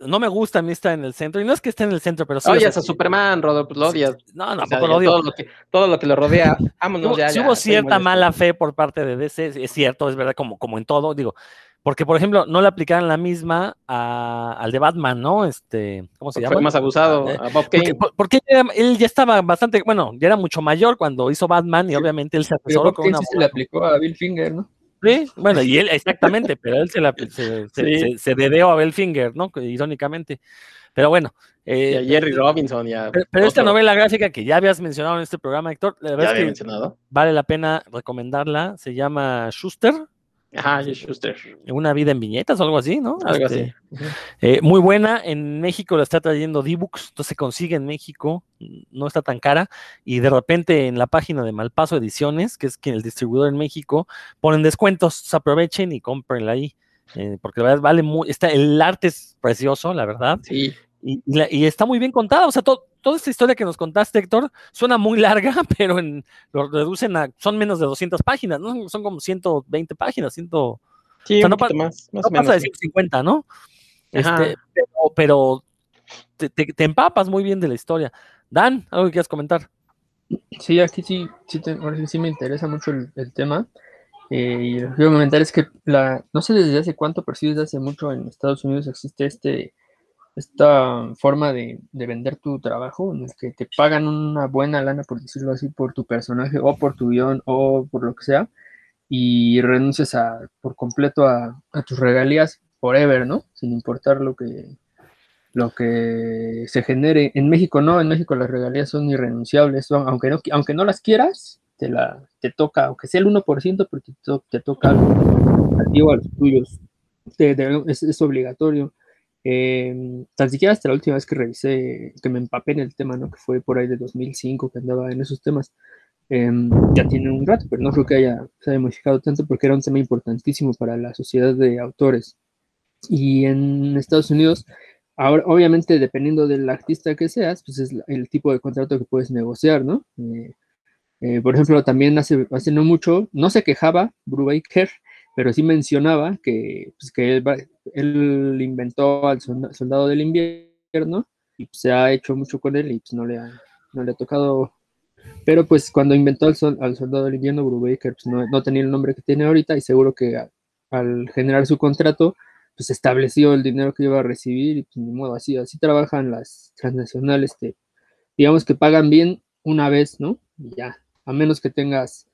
no me gusta a mí estar en el centro, y no es que esté en el centro, pero sí. Odias a Superman, Rodolfo, lo odias. No, no, tampoco lo odio. Todo lo, que, todo lo que lo rodea, vámonos ya. Sí hubo cierta mala fe por parte de DC, es cierto, es verdad, como, como en todo, digo, porque, por ejemplo, no le aplicaron la misma a, al de Batman, ¿no? Este, ¿cómo se llama? Fue más abusado, Eh, a Bob Kane. Porque, porque él ya estaba bastante, bueno, ya era mucho mayor cuando hizo Batman y obviamente él se asesoró con una... sí se le aplicó a Bill Finger, ¿no? Sí, bueno, y él, exactamente, pero él se, la, se, Sí. se- se dedeó a Belfinger, ¿no? Irónicamente. Pero bueno. eh, Y a Jerry Robinson, ya. pero, pero esta novela gráfica que ya habías mencionado en este programa, Héctor, la Ya verdad es que mencionado. vale la pena recomendarla. Se llama Schuster, Ajá, Schuster. una vida en viñetas o algo así, ¿no? Algo Este, así. eh, muy buena. En México la está trayendo D-Books, entonces se consigue en México, no está tan cara. Y de repente en la página de Malpaso Ediciones, que es quien el distribuidor en México, ponen descuentos. aprovechen y cómprenla ahí. eh, porque la verdad vale muy. Está, el arte es precioso, la verdad. Sí. Y, y la- y está muy bien contada. O sea, to- toda esta historia que nos contaste, Héctor, suena muy larga, pero en, lo reducen a. Son menos de 200 páginas, ¿no? Son como 120 páginas, 100. Sí, O sea, un no pa- más, más No o menos. pasa de sí. 150, ¿no? Este, pero pero te, te- te empapas muy bien de la historia. Dan, ¿algo que quieras comentar? Sí, aquí sí, sí, te- ahora sí, sí me interesa mucho el, el tema. Eh, y lo que quiero comentar es que la, no sé desde hace cuánto, pero sí desde hace mucho en Estados Unidos existe este, esta forma de, de vender tu trabajo, en el que te pagan una buena lana, por decirlo así, por tu personaje o por tu guion o por lo que sea, y renuncias a, por completo a, a tus regalías forever, ¿no? Sin importar lo que, lo que se genere. En México no, en México las regalías son irrenunciables, son, aunque, no, aunque no las quieras, te, la, te toca, aunque sea el 1%, porque te, te toca algo a ti o a los tuyos. Te- te- es, es obligatorio. Eh, tan siquiera hasta la última vez que revisé, que me empapé en el tema, ¿no? que fue por ahí de 2005 que andaba en esos temas, eh, ya tiene un rato, pero no creo que haya, se haya modificado tanto porque era un tema importantísimo para la sociedad de autores. Y en Estados Unidos, ahora, obviamente, dependiendo del artista que seas, pues es el tipo de contrato que puedes negociar, ¿no? Eh, eh, por ejemplo, también hace, hace no mucho, no se quejaba Brubaker, pero sí mencionaba que, pues, que él, él inventó al soldado del invierno y pues, se ha hecho mucho con él y pues, no le ha, no le ha tocado. Pero pues cuando inventó al, sol- al soldado del invierno, Brubaker pues, no, tenía el nombre que tiene ahorita y seguro que al generar su contrato, pues estableció el dinero que iba a recibir y pues ni modo, así, así trabajan las transnacionales, digamos que pagan bien una vez, ¿no? Y ya, a menos que tengas,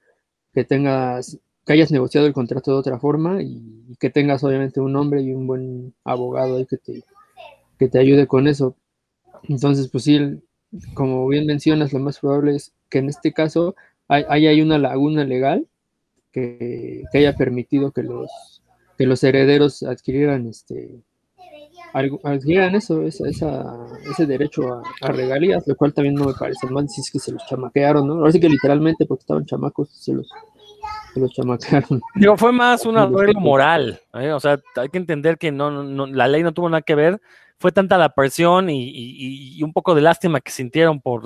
que tengas, que hayas negociado el contrato de otra forma y, que tengas obviamente un nombre y un buen abogado ahí que te, que te ayude con eso. Entonces, pues sí, como bien mencionas, lo más probable es que en este caso hay, hay, una laguna legal que, haya permitido que los, que los herederos adquirieran este adquirieran eso, esa, esa- ese derecho a, a regalías, lo cual también no me parece mal si es que se los chamaquearon, ¿no? Ahora sí que literalmente porque estaban chamacos se los, chamaquearon. Digo, fue más un arreglo moral. ¿eh? O sea, hay que entender que no, no- no- la ley no tuvo nada que ver. Fue tanta la presión y, y- y un poco de lástima que sintieron por.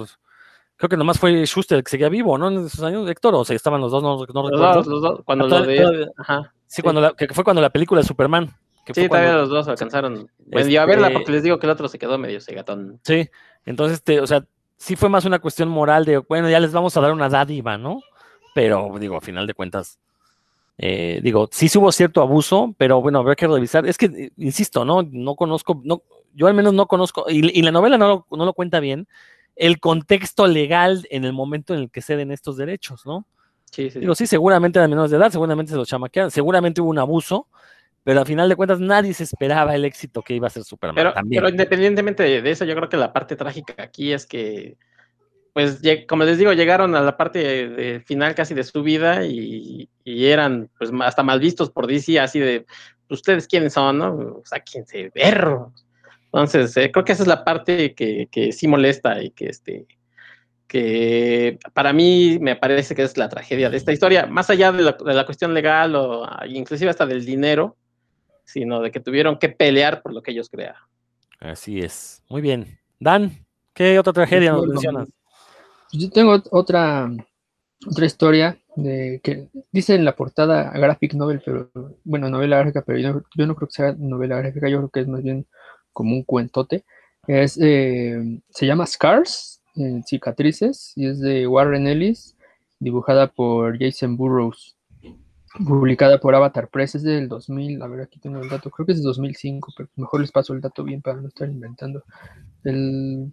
Creo que nomás fue Schuster el que seguía vivo, ¿no? En esos años, Héctor, o sea, estaban los dos, no, no Los recuerdo. dos, los dos, cuando lo de... todavía- Ajá. Sí, cuando la, que fue cuando la película de Superman. Que Sí, fue todavía cuando- los dos alcanzaron. Bueno, y a verla Este- porque les digo que el otro se quedó medio cegatón. Sí, entonces, este, o sea, sí fue más una cuestión moral de, bueno, ya les vamos a dar una dádiva, ¿no? Pero, digo, a final de cuentas, eh, digo, sí hubo cierto abuso, pero bueno, habrá que revisar. Es que, eh, insisto, ¿no? No conozco, no, yo al menos no conozco, y, y la novela no lo, no lo cuenta bien, el contexto legal en el momento en el que ceden estos derechos, ¿no? Sí, sí. Digo, sí, seguramente eran menores de edad, seguramente se los chamaquearon, seguramente hubo un abuso, pero a final de cuentas nadie se esperaba el éxito que iba a ser Superman Pero, también. pero independientemente de, de eso, yo creo que la parte trágica aquí es que, pues, como les digo, llegaron a la parte de, de final casi de su vida y, y eran, pues, hasta mal vistos por DC, así de, ¿ustedes quiénes son, no? O sea, quién se perro. Entonces, eh, creo que esa es la parte que, que sí molesta y que, este, que para mí me parece que es la tragedia de esta historia, más allá de la, cuestión legal o inclusive hasta del dinero, sino de que tuvieron que pelear por lo que ellos crearon. Así es. Muy bien. Dan, ¿qué otra tragedia nos mencionas? Yo tengo otra, otra historia que dice en la portada graphic novel, pero bueno, novela gráfica, pero yo no, creo que sea novela gráfica, yo creo que es más bien como un cuentote. Es, eh, se llama Scars, en cicatrices, y es de Warren Ellis, dibujada por Jason Burroughs, publicada por Avatar Press, es del 2000, a ver, aquí tengo el dato, creo que es de 2005, pero mejor les paso el dato bien para no estar inventando. El,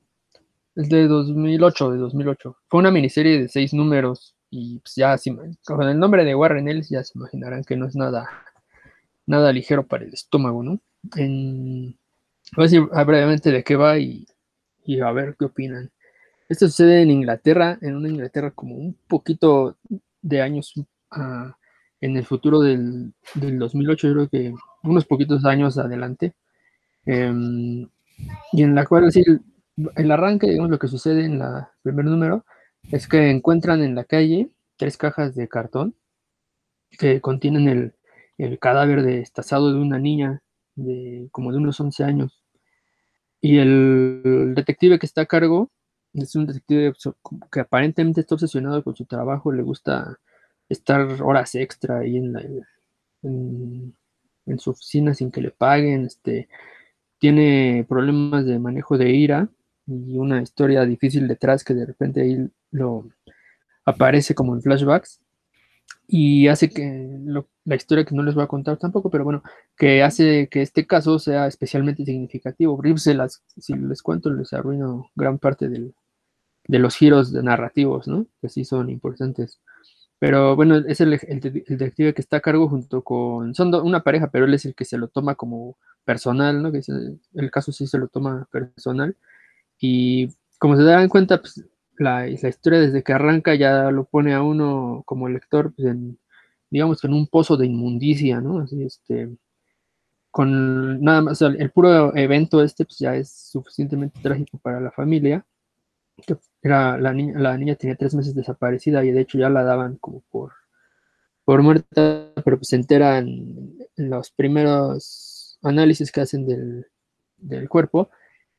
es de 2008, de 2008. Fue una miniserie de seis números, y pues ya, con el nombre de Warren Ellis ya se imaginarán que no es nada, nada ligero para el estómago, ¿no? En, voy a decir brevemente de qué va y, y a ver qué opinan. Esto sucede en Inglaterra, en una Inglaterra como un poquito de años uh, en el futuro del, del, 2008, yo creo que unos poquitos años adelante. Um, y en la cual, así, el, arranque, digamos, lo que sucede en el primer número es que encuentran en la calle tres cajas de cartón que contienen el, el cadáver destazado de una niña de como de unos 11 años. Y el detective que está a cargo es un detective que aparentemente está obsesionado con su trabajo, le gusta estar horas extra ahí en, la, en, su oficina sin que le paguen, este, tiene problemas de manejo de ira y una historia difícil detrás que de repente ahí lo aparece como en flashbacks y hace que la historia que no les voy a contar tampoco, pero bueno, que hace que este caso sea especialmente significativo. las, si les cuento, les arruino gran parte del, de los giros narrativos, ¿no? Que sí son importantes. Pero bueno, es el, detective que está a cargo junto con... Son una pareja, pero él es el que se lo toma como personal, ¿no? Que el caso sí se lo toma personal. Y como se dan cuenta, pues, la, la, historia desde que arranca ya lo pone a uno como lector, pues, en, digamos en un pozo de inmundicia, ¿no? Así, este, con nada más, el puro evento este, pues ya es suficientemente trágico para la familia la niña, la niña tenía tres meses desaparecida y de hecho ya la daban como por, por muerta, pero pues se enteran en los primeros análisis que hacen del, cuerpo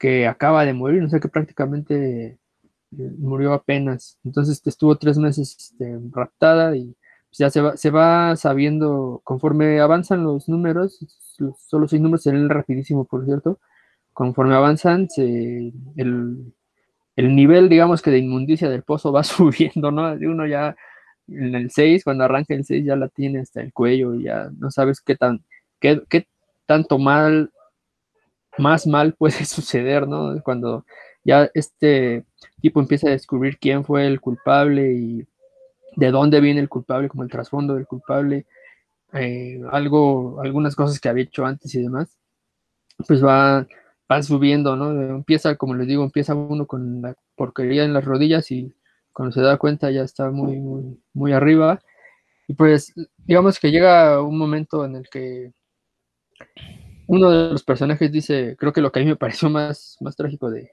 que acaba de morir, o sea que prácticamente murió apenas. Entonces estuvo tres meses este, raptada y pues, ya se va, se va sabiendo conforme avanzan los números, solo seis números se leen rapidísimo, por cierto. Conforme avanzan, el, el nivel, digamos que de inmundicia del pozo va subiendo, ¿no? Uno ya en el 6, cuando arranca el 6 ya la tiene hasta el cuello y ya no sabes qué tan, qué, qué tanto mal, más mal puede suceder, ¿no? Cuando ya este tipo empieza a descubrir quién fue el culpable y de dónde viene el culpable, como el trasfondo del culpable, eh, algo, algunas cosas que había hecho antes y demás, pues va, van subiendo, ¿no? Empieza, como les digo, empieza uno con la porquería en las rodillas y cuando se da cuenta ya está muy, muy arriba. Y pues, digamos que llega un momento en el que uno de los personajes dice, creo que lo que a mí me pareció más, más trágico de,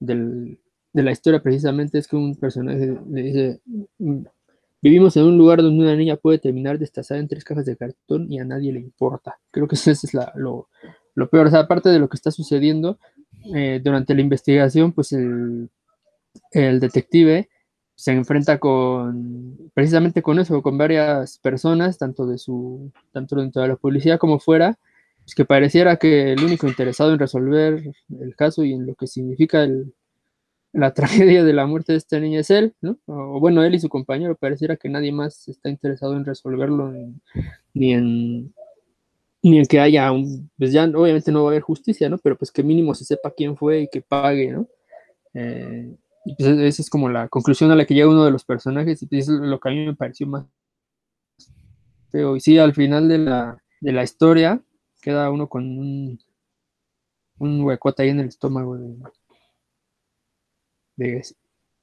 de la historia precisamente es que un personaje le dice, mm, vivimos en un lugar donde una niña puede terminar destazada en tres cajas de cartón y a nadie le importa. Creo que eso es la, lo, lo peor, aparte de lo que está sucediendo, eh, durante la investigación, pues el, detective se enfrenta con, precisamente con eso, con varias personas, tanto de su, tanto dentro de la policía como fuera, pues que pareciera que el único interesado en resolver el caso y en lo que significa la tragedia de la muerte de esta niña es él, ¿no? O bueno, él y su compañero, pareciera que nadie más está interesado en resolverlo ni en ni en que haya un, pues ya obviamente no va a haber justicia, ¿no? Pero pues que mínimo se sepa quién fue y que pague, ¿no? Eh, y pues esa es como la conclusión a la que llega uno de los personajes y pues es lo que a mí me pareció más feo. Sí, al final de la, de la historia queda uno con un, un huecote ahí en el estómago de,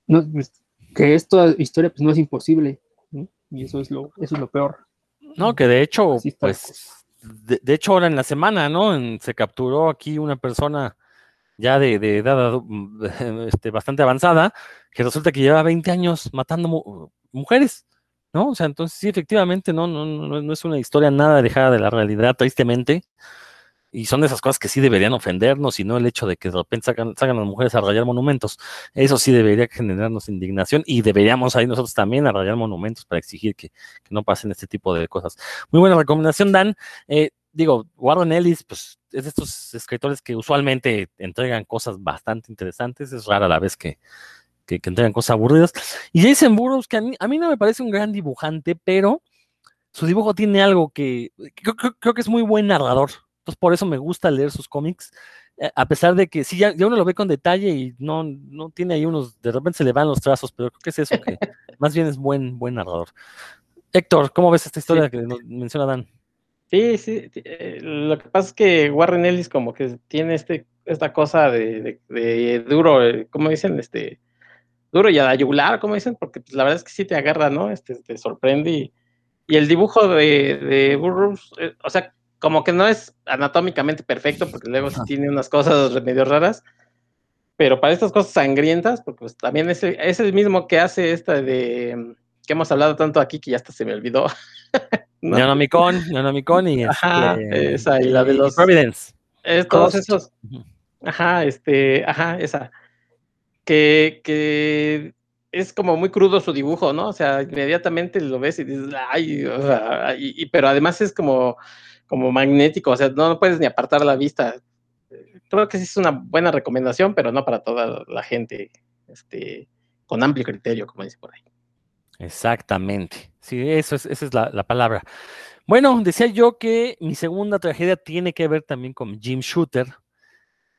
no, pues, que esta historia pues no es imposible, ¿no? Y eso es lo, eso es lo peor. No, que de hecho, pues de, hecho, ahora en la semana, ¿no? se capturó aquí una persona ya de, de edad este, bastante avanzada, que resulta que lleva 20 años matando mujeres, O sea, entonces sí, efectivamente, no, no, no, no es una historia nada alejada de la realidad, tristemente. Y son de esas cosas que sí deberían ofendernos y no el hecho de que de repente sacan, sacan las mujeres a rayar monumentos. Eso sí debería generarnos indignación y deberíamos ahí nosotros también a rayar monumentos para exigir que, que no pasen este tipo de cosas. Muy buena recomendación, Dan. Eh, digo, Warren Ellis, pues es de estos escritores que usualmente entregan cosas bastante interesantes. Es rara la vez que, que, que entregan cosas aburridas. Y Jason Burroughs, que a mí, a mí, no me parece un gran dibujante, pero su dibujo tiene algo que creo, creo, creo que es muy buen narrador. Entonces, por eso me gusta leer sus cómics, eh, a pesar de que sí, ya, ya, uno lo ve con detalle y no, no tiene ahí unos, de repente se le van los trazos, pero creo que es eso, que más bien es buen, buen narrador. Héctor, ¿cómo ves esta historia sí. que menciona Dan? Sí, sí, eh, lo que pasa es que Warren Ellis como que tiene este, esta cosa de, de, de duro, eh, como dicen, este, duro y a la yugular, como dicen, porque pues, la verdad es que sí te agarra, ¿no? Este, te sorprende y, y el dibujo de, de Burroughs, eh, o sea, como que no es anatómicamente perfecto, porque luego sí tiene unas cosas medio raras, pero para estas cosas sangrientas, porque pues también es el, es el mismo que hace esta de que hemos hablado tanto aquí que ya hasta se me olvidó. ¿no? Neonomicon, Neonomicon y ajá, este, esa, y la de los Providence. Es, todos esos. Ajá, este, ajá, esa. Que, es como muy crudo su dibujo, ¿no? O sea, inmediatamente lo ves y dices, ay, y, pero además es como como magnético, o sea, no, no puedes ni apartar la vista. Creo que sí es una buena recomendación, pero no para toda la gente este, con amplio criterio, como dice por ahí. Exactamente. Sí, eso es, esa es la, la, palabra. Bueno, decía yo que mi segunda tragedia tiene que ver también con Jim Shooter.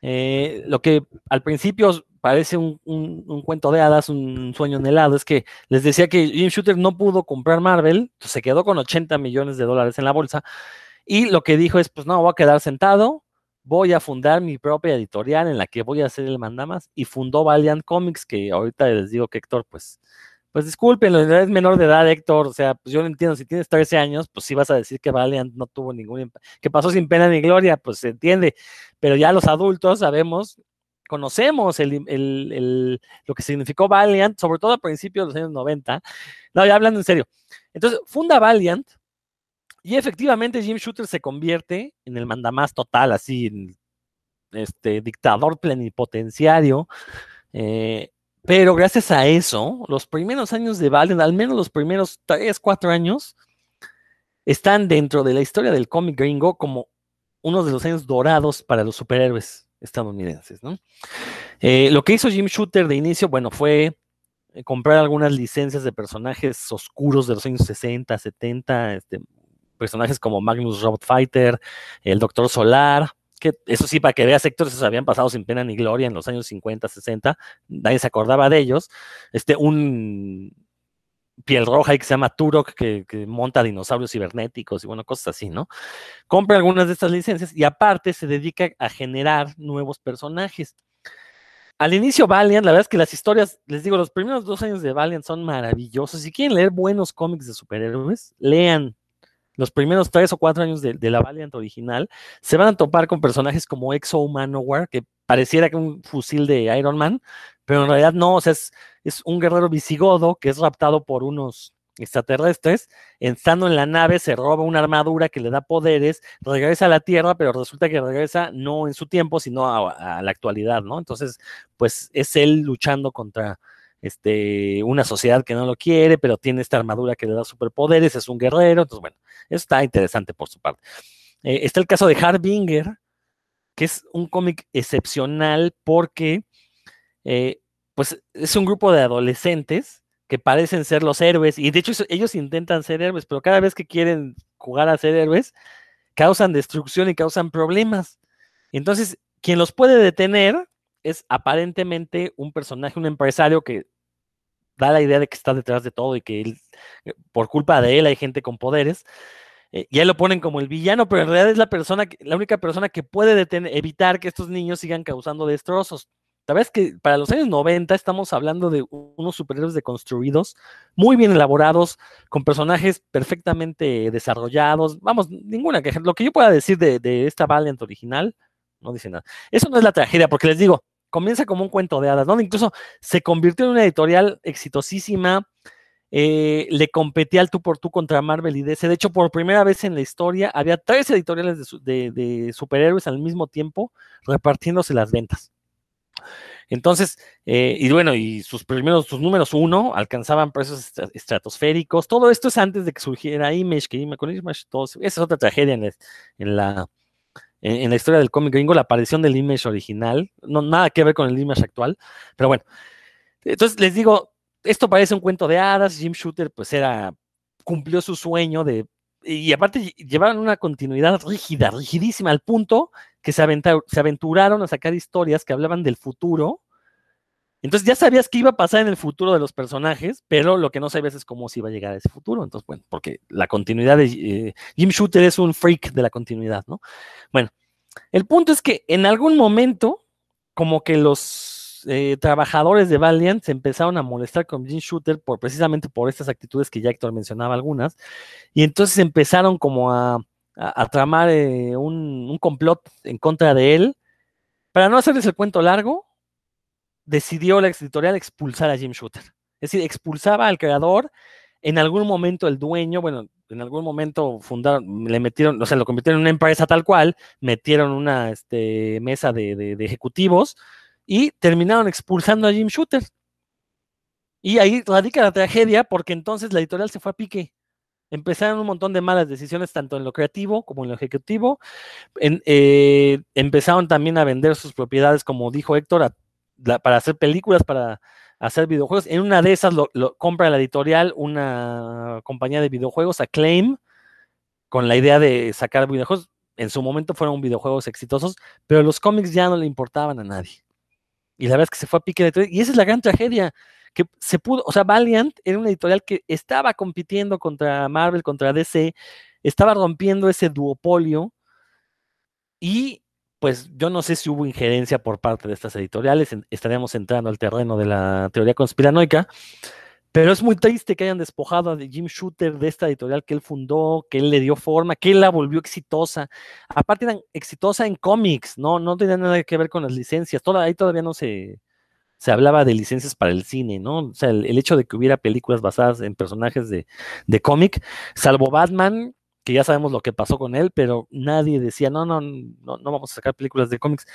Eh, lo que al principio parece un, cuento de hadas, un sueño anhelado, es que les decía que Jim Shooter no pudo comprar Marvel, se quedó con 80 millones de dólares en la bolsa, y lo que dijo es, pues no, voy a quedar sentado, voy a fundar mi propia editorial en la que voy a hacer el mandamas y fundó Valiant Comics, que ahorita les digo que Héctor, pues, pues disculpen, es menor de edad, Héctor, o sea, pues yo no entiendo, si tienes 13 años, pues sí vas a decir que Valiant no tuvo ningún, que pasó sin pena ni gloria, pues se entiende, pero ya los adultos sabemos, conocemos lo que significó Valiant, sobre todo a principios de los años 90, no, ya hablando en serio, entonces funda Valiant, y efectivamente Jim Shooter se convierte en el mandamás total, así, en este dictador plenipotenciario. Eh, pero gracias a eso, los primeros años de Valiant, al menos los primeros 3, 4 años, están dentro de la historia del cómic gringo como uno de los años dorados para los superhéroes estadounidenses. ¿no? Eh, lo que hizo Jim Shooter de inicio, bueno, fue comprar algunas licencias de personajes oscuros de los años 60, 70, este, personajes como Magnus Robot Fighter, el Doctor Solar, que eso sí, para que veas, sectores se habían pasado sin pena ni gloria en los años 50, 60, nadie se acordaba de ellos. Este, un piel roja y que se llama Turok, que, monta dinosaurios cibernéticos y bueno, cosas así, ¿no? Compra algunas de estas licencias y aparte se dedica a generar nuevos personajes. Al inicio Valiant, la verdad es que las historias, les digo, los primeros dos años de Valiant son maravillosos. Si quieren leer buenos cómics de superhéroes, lean los primeros tres o cuatro años de, de, la Valiant original, se van a topar con personajes como Exo Manowar, que pareciera que un fusil de Iron Man, pero en realidad no, o sea, es, es un guerrero visigodo que es raptado por unos extraterrestres, estando en la nave se roba una armadura que le da poderes, regresa a la Tierra, pero resulta que regresa no en su tiempo, sino a, la actualidad, ¿no? Entonces, pues es él luchando contra este, una sociedad que no lo quiere, pero tiene esta armadura que le da superpoderes, es un guerrero, entonces bueno, eso está interesante por su parte. Eh, está el caso de Harbinger, que es un cómic excepcional porque eh, pues es un grupo de adolescentes que parecen ser los héroes, y de hecho ellos intentan ser héroes, pero cada vez que quieren jugar a ser héroes, causan destrucción y causan problemas. Entonces, quien los puede detener es aparentemente un personaje, un empresario que da la idea de que está detrás de todo y que él, eh, por culpa de él hay gente con poderes. Eh, y ahí lo ponen como el villano, pero en realidad es la persona, la única persona que puede detener, evitar que estos niños sigan causando destrozos. Sabes que para los años 90 estamos hablando de unos superhéroes deconstruidos, muy bien elaborados, con personajes perfectamente desarrollados. Vamos, ninguna queja. Lo que yo pueda decir de, esta Valiant original, no dice nada. Eso no es la tragedia, porque les digo, comienza como un cuento de hadas, ¿no? Incluso se convirtió en una editorial exitosísima, eh, le competía al tú por tú contra Marvel y DC. De hecho, por primera vez en la historia, había tres editoriales de, superhéroes al mismo tiempo repartiéndose las ventas. Entonces, eh, y bueno, y sus primeros, sus números uno alcanzaban precios estratosféricos. Todo esto es antes de que surgiera Image, que con Image, todo, esa es otra tragedia en, en la, en, la historia del cómic gringo, la aparición del Image original. No, nada que ver con el Image actual, pero bueno. Entonces les digo, esto parece un cuento de hadas. Jim Shooter, pues era, cumplió su sueño de. Y aparte llevaron una continuidad rígida, rigidísima, al punto que se, aventuraron a sacar historias que hablaban del futuro. Entonces ya sabías qué iba a pasar en el futuro de los personajes, pero lo que no sabías es cómo se iba a llegar a ese futuro. Entonces, bueno, porque la continuidad de eh, Jim Shooter es un freak de la continuidad, ¿no? Bueno, el punto es que en algún momento, como que los eh, trabajadores de Valiant se empezaron a molestar con Jim Shooter por precisamente por estas actitudes que ya Héctor mencionaba algunas, y entonces empezaron como a, tramar eh, un, complot en contra de él. Para no hacerles el cuento largo, decidió la editorial expulsar a Jim Shooter. Es decir, expulsaba al creador. En algún momento el dueño, bueno, en algún momento fundaron, le metieron, o sea, lo convirtieron en una empresa tal cual, metieron una este, mesa de ejecutivos y terminaron expulsando a Jim Shooter. Y ahí radica la tragedia porque entonces la editorial se fue a pique. Empezaron un montón de malas decisiones, tanto en lo creativo como en lo ejecutivo. Eh, empezaron también a vender sus propiedades, como dijo Héctor, para hacer películas, para hacer videojuegos. En una de esas lo, compra la editorial una compañía de videojuegos, Acclaim, con la idea de sacar videojuegos. En su momento fueron videojuegos exitosos, pero los cómics ya no le importaban a nadie. Y la verdad es que se fue a pique de. Y esa es la gran tragedia. Que se pudo, o sea, Valiant era una editorial que estaba compitiendo contra Marvel, contra DC, estaba rompiendo ese duopolio. Y pues yo no sé si hubo injerencia por parte de estas editoriales, estaríamos entrando al terreno de la teoría conspiranoica, pero es muy triste que hayan despojado a Jim Shooter de esta editorial que él fundó, que él le dio forma, que él la volvió exitosa. Aparte eran exitosa en cómics, no, no tenía nada que ver con las licencias. Ahí todavía no se, se hablaba de licencias para el cine, ¿no? O sea, el, hecho de que hubiera películas basadas en personajes de, de cómic, salvo Batman, que ya sabemos lo que pasó con él, pero nadie decía, no, no, no, no vamos a sacar películas de cómics.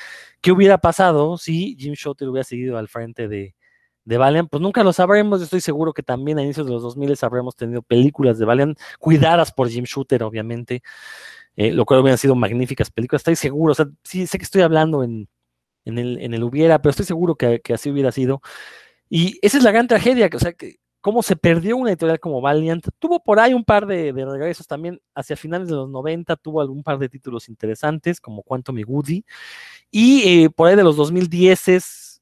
¿Qué hubiera pasado si Jim Shooter hubiera seguido al frente de, de Valiant, pues nunca lo sabremos. Estoy seguro que también a inicios de los 2000 habremos tenido películas de Valiant, cuidadas por Jim Shooter, obviamente, eh, lo cual hubieran sido magníficas películas. Estoy seguro, o sea, sí sé que estoy hablando en, en, el, en el hubiera, pero estoy seguro que, así hubiera sido. Y esa es la gran tragedia, o sea, que cómo se perdió una editorial como Valiant. Tuvo por ahí un par de, regresos también hacia finales de los 90, tuvo algún par de títulos interesantes, como Quantum y Woody. Y eh, por ahí de los 2010 es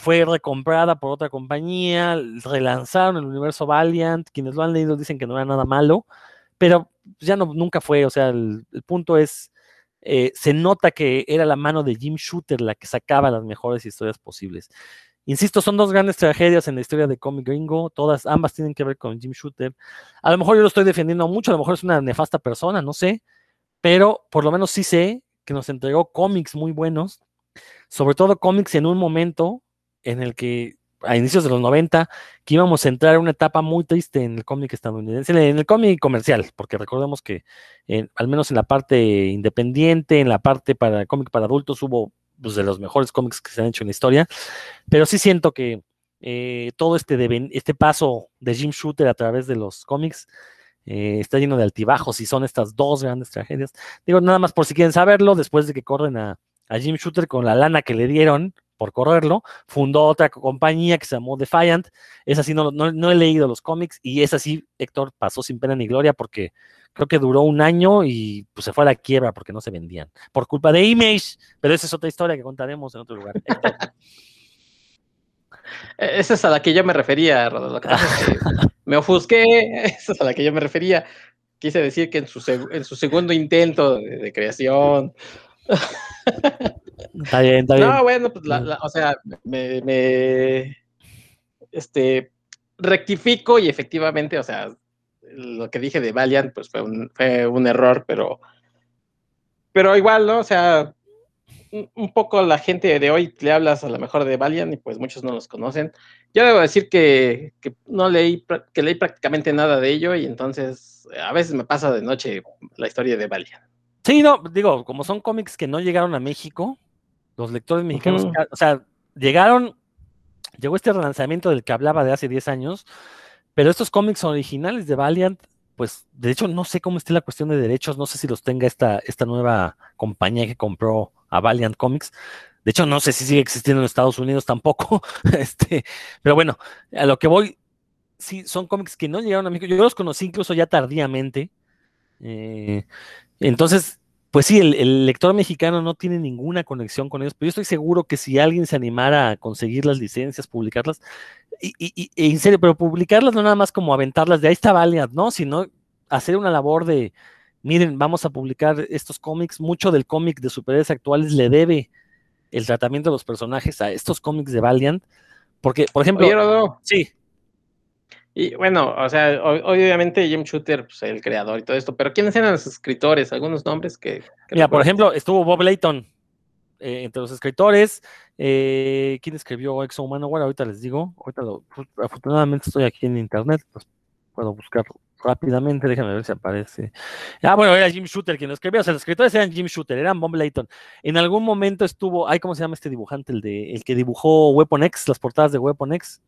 fue recomprada por otra compañía, relanzaron el universo Valiant, quienes lo han leído dicen que no era nada malo, pero ya no, nunca fue, o sea, el, punto es, eh, se nota que era la mano de Jim Shooter la que sacaba las mejores historias posibles. Insisto, son dos grandes tragedias en la historia de cómic gringo, todas, ambas tienen que ver con Jim Shooter. A lo mejor yo lo estoy defendiendo mucho, a lo mejor es una nefasta persona, no sé, pero por lo menos sí sé que nos entregó cómics muy buenos, sobre todo cómics en un momento en el que a inicios de los 90, que íbamos a entrar en una etapa muy triste en el cómic estadounidense, en el cómic comercial, porque recordemos que al menos en la parte independiente, en la parte para cómic para adultos, hubo pues, de los mejores cómics que se han hecho en la historia, pero sí siento que eh, todo este, este paso de Jim Shooter a través de los cómics eh, está lleno de altibajos y son estas dos grandes tragedias. Digo, nada más por si quieren saberlo, después de que corren a, a Jim Shooter con la lana que le dieron, por correrlo, fundó otra compañía que se llamó Defiant. Es así, no, no, he leído los cómics y es así, Héctor pasó sin pena ni gloria porque creo que duró un año y pues se fue a la quiebra porque no se vendían, por culpa de Image, pero esa es otra historia que contaremos en otro lugar. E, esa es a la que yo me refería, Rodolfo. me ofusqué, esa es a la que yo me refería. Quise decir que en su, en su segundo intento de creación Está bien, está bien. No, bueno, pues o sea, me, este, rectifico y efectivamente, o sea, lo que dije de Valiant, pues fue un, fue un error, pero pero igual, ¿no? O sea, un poco la gente de hoy le hablas a lo mejor de Valiant y pues muchos no los conocen. Yo debo decir que, no leí, que leí prácticamente nada de ello y entonces a veces me pasa de noche la historia de Valiant. Sí, no, digo, como son cómics que no llegaron a México, los lectores mexicanos, o sea, llegaron, llegó este relanzamiento del que hablaba de hace 10 años, pero estos cómics originales de Valiant, pues de hecho no sé cómo esté la cuestión de derechos, no sé si los tenga esta, esta nueva compañía que compró a Valiant Comics. De hecho, no sé si sigue existiendo en Estados Unidos tampoco. este, pero bueno, a lo que voy, sí, son cómics que no llegaron a México. Yo los conocí incluso ya tardíamente. Eh, entonces, pues sí, el, lector mexicano no tiene ninguna conexión con ellos, pero yo estoy seguro que si alguien se animara a conseguir las licencias, publicarlas, y, y, en serio, pero publicarlas no nada más como aventarlas de ahí está Valiant, ¿no? Sino hacer una labor de, miren, vamos a publicar estos cómics, mucho del cómic de superhéroes actuales le debe el tratamiento de los personajes a estos cómics de Valiant, porque, por ejemplo, sí. Y bueno, o sea, obviamente Jim Shooter, pues el creador y todo esto, pero ¿quiénes eran los escritores? Algunos nombres que... Mira, por ejemplo, estuvo Bob Layton, eh, entre los escritores. Eh, ¿Quién escribió Exo Humano? Bueno, ahorita les digo. Ahorita pues, afortunadamente estoy aquí en internet, pues puedo buscarlo rápidamente, déjame ver si aparece. Ah, bueno, era Jim Shooter quien lo escribió, o sea, los escritores eran Jim Shooter, eran Bob Layton. En algún momento estuvo, ay, ¿cómo se llama este dibujante? El de el que dibujó Weapon X, las portadas de Weapon X.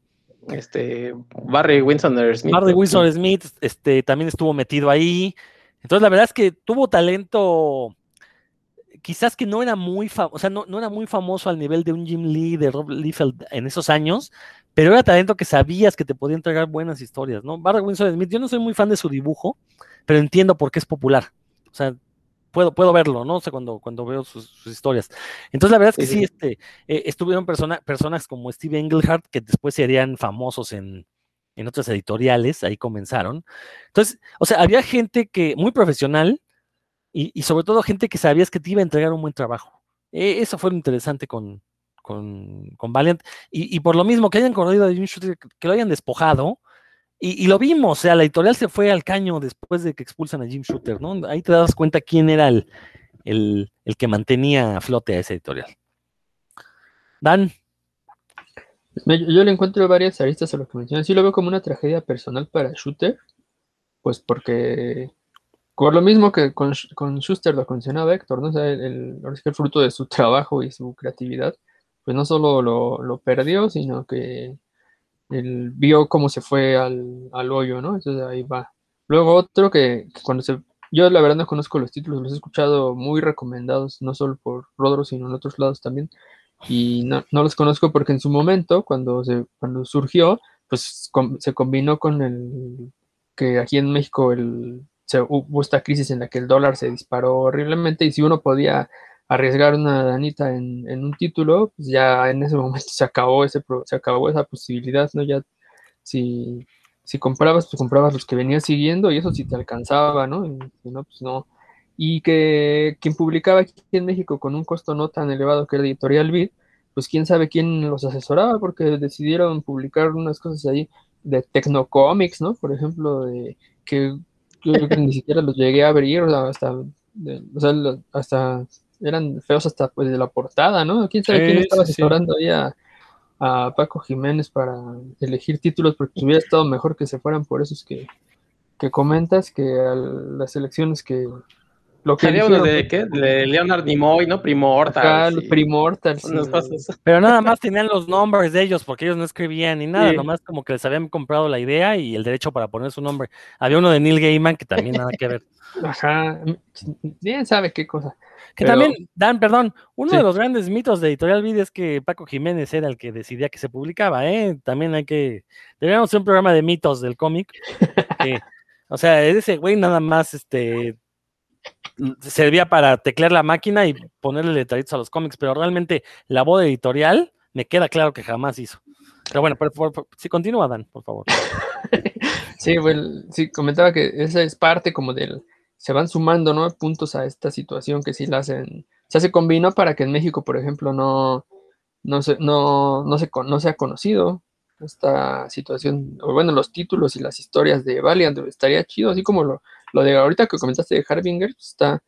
Este, Barry Winsor Smith. Barry Winsor Smith, este, también estuvo metido ahí. Entonces, la verdad es que tuvo talento, quizás que no era muy, o sea, no, no, era muy famoso al nivel de un Jim Lee, de Rob Liefeld en esos años, pero era talento que sabías que te podía entregar buenas historias, ¿no? Barry Winsor Smith, yo no soy muy fan de su dibujo, pero entiendo por qué es popular. O sea, puedo, puedo verlo, ¿no? O sea, cuando, cuando veo sus, historias. Entonces, la verdad es que sí, este, eh, estuvieron personas como Steve Englehart, que después serían famosos en, en otras editoriales, ahí comenzaron. Entonces, o sea, había gente que, muy profesional, y, y sobre todo gente que sabías que te iba a entregar un buen trabajo. E, eso fue lo interesante con, con, con Valiant. Y, por lo mismo que hayan corrido de un shooter, que lo hayan despojado. Y, lo vimos, o sea, la editorial se fue al caño después de que expulsan a Jim Shooter, ¿no? Ahí te das cuenta quién era el, el, que mantenía a flote a esa editorial. Dan. Yo, le encuentro varias aristas a lo que mencionas. Sí lo veo como una tragedia personal para Shooter, pues porque por lo mismo que con, con Schuster lo mencionaba Héctor, ¿no? O sea, el, el fruto de su trabajo y su creatividad, pues no solo lo, perdió, sino que él vio cómo se fue al, hoyo, ¿no? Entonces ahí va. Luego otro que, cuando se... Yo la verdad no conozco los títulos, los he escuchado muy recomendados, no solo por Rodro, sino en otros lados también. Y no, los conozco porque en su momento, cuando, se, cuando surgió, pues se combinó con el que aquí en México el, se, hubo esta crisis en la que el dólar se disparó horriblemente y si uno podía arriesgar una danita en, un título, pues ya en ese momento se acabó ese se acabó esa posibilidad, ¿no? Ya si, si comprabas, pues comprabas los que venías siguiendo y eso sí te alcanzaba, ¿no? Y, no, pues no. Y que quien publicaba aquí en México con un costo no tan elevado que el Editorial Vid, pues quién sabe quién los asesoraba, porque decidieron publicar unas cosas ahí de Tecnocomics, ¿no? Por ejemplo, de que yo creo que ni siquiera los llegué a abrir, o sea, hasta, o sea, hasta eran feos hasta pues de la portada, ¿no? ¿Quién sabe quién estaba asesorando ahí a, Paco Jiménez para elegir títulos? Porque hubiera estado mejor que se fueran por esos que, comentas que a las elecciones que lo que Había uno de, ¿qué? de Leonard Nimoy, ¿no? Primortal. Primortal. Pero nada más tenían los nombres de ellos, porque ellos no escribían ni nada, nomás como que les habían comprado la idea y el derecho para poner su nombre. Había uno de Neil Gaiman que también nada que ver. Ajá, bien sabe qué cosa. Que también, Dan, perdón, uno de los grandes mitos de Editorial Vid es que Paco Jiménez era el que decidía que se publicaba, ¿eh? También hay que, deberíamos hacer un programa de mitos del cómic. o sea, ese güey nada más, este, servía para teclear la máquina y ponerle letreritos a los cómics, pero realmente la voz editorial me queda claro que jamás hizo. Pero bueno, si continúa, Dan, por favor. sí, bueno, sí, comentaba que esa es parte como del, se van sumando, ¿no? Puntos a esta situación que sí la hacen, o sea, se combinó para que en México, por ejemplo, no, no, se, no, no, se, no se ha conocido esta situación, o bueno, los títulos y las historias de Valiant, estaría chido, así como lo, lo de ahorita que comentaste de Harbinger, pues, está,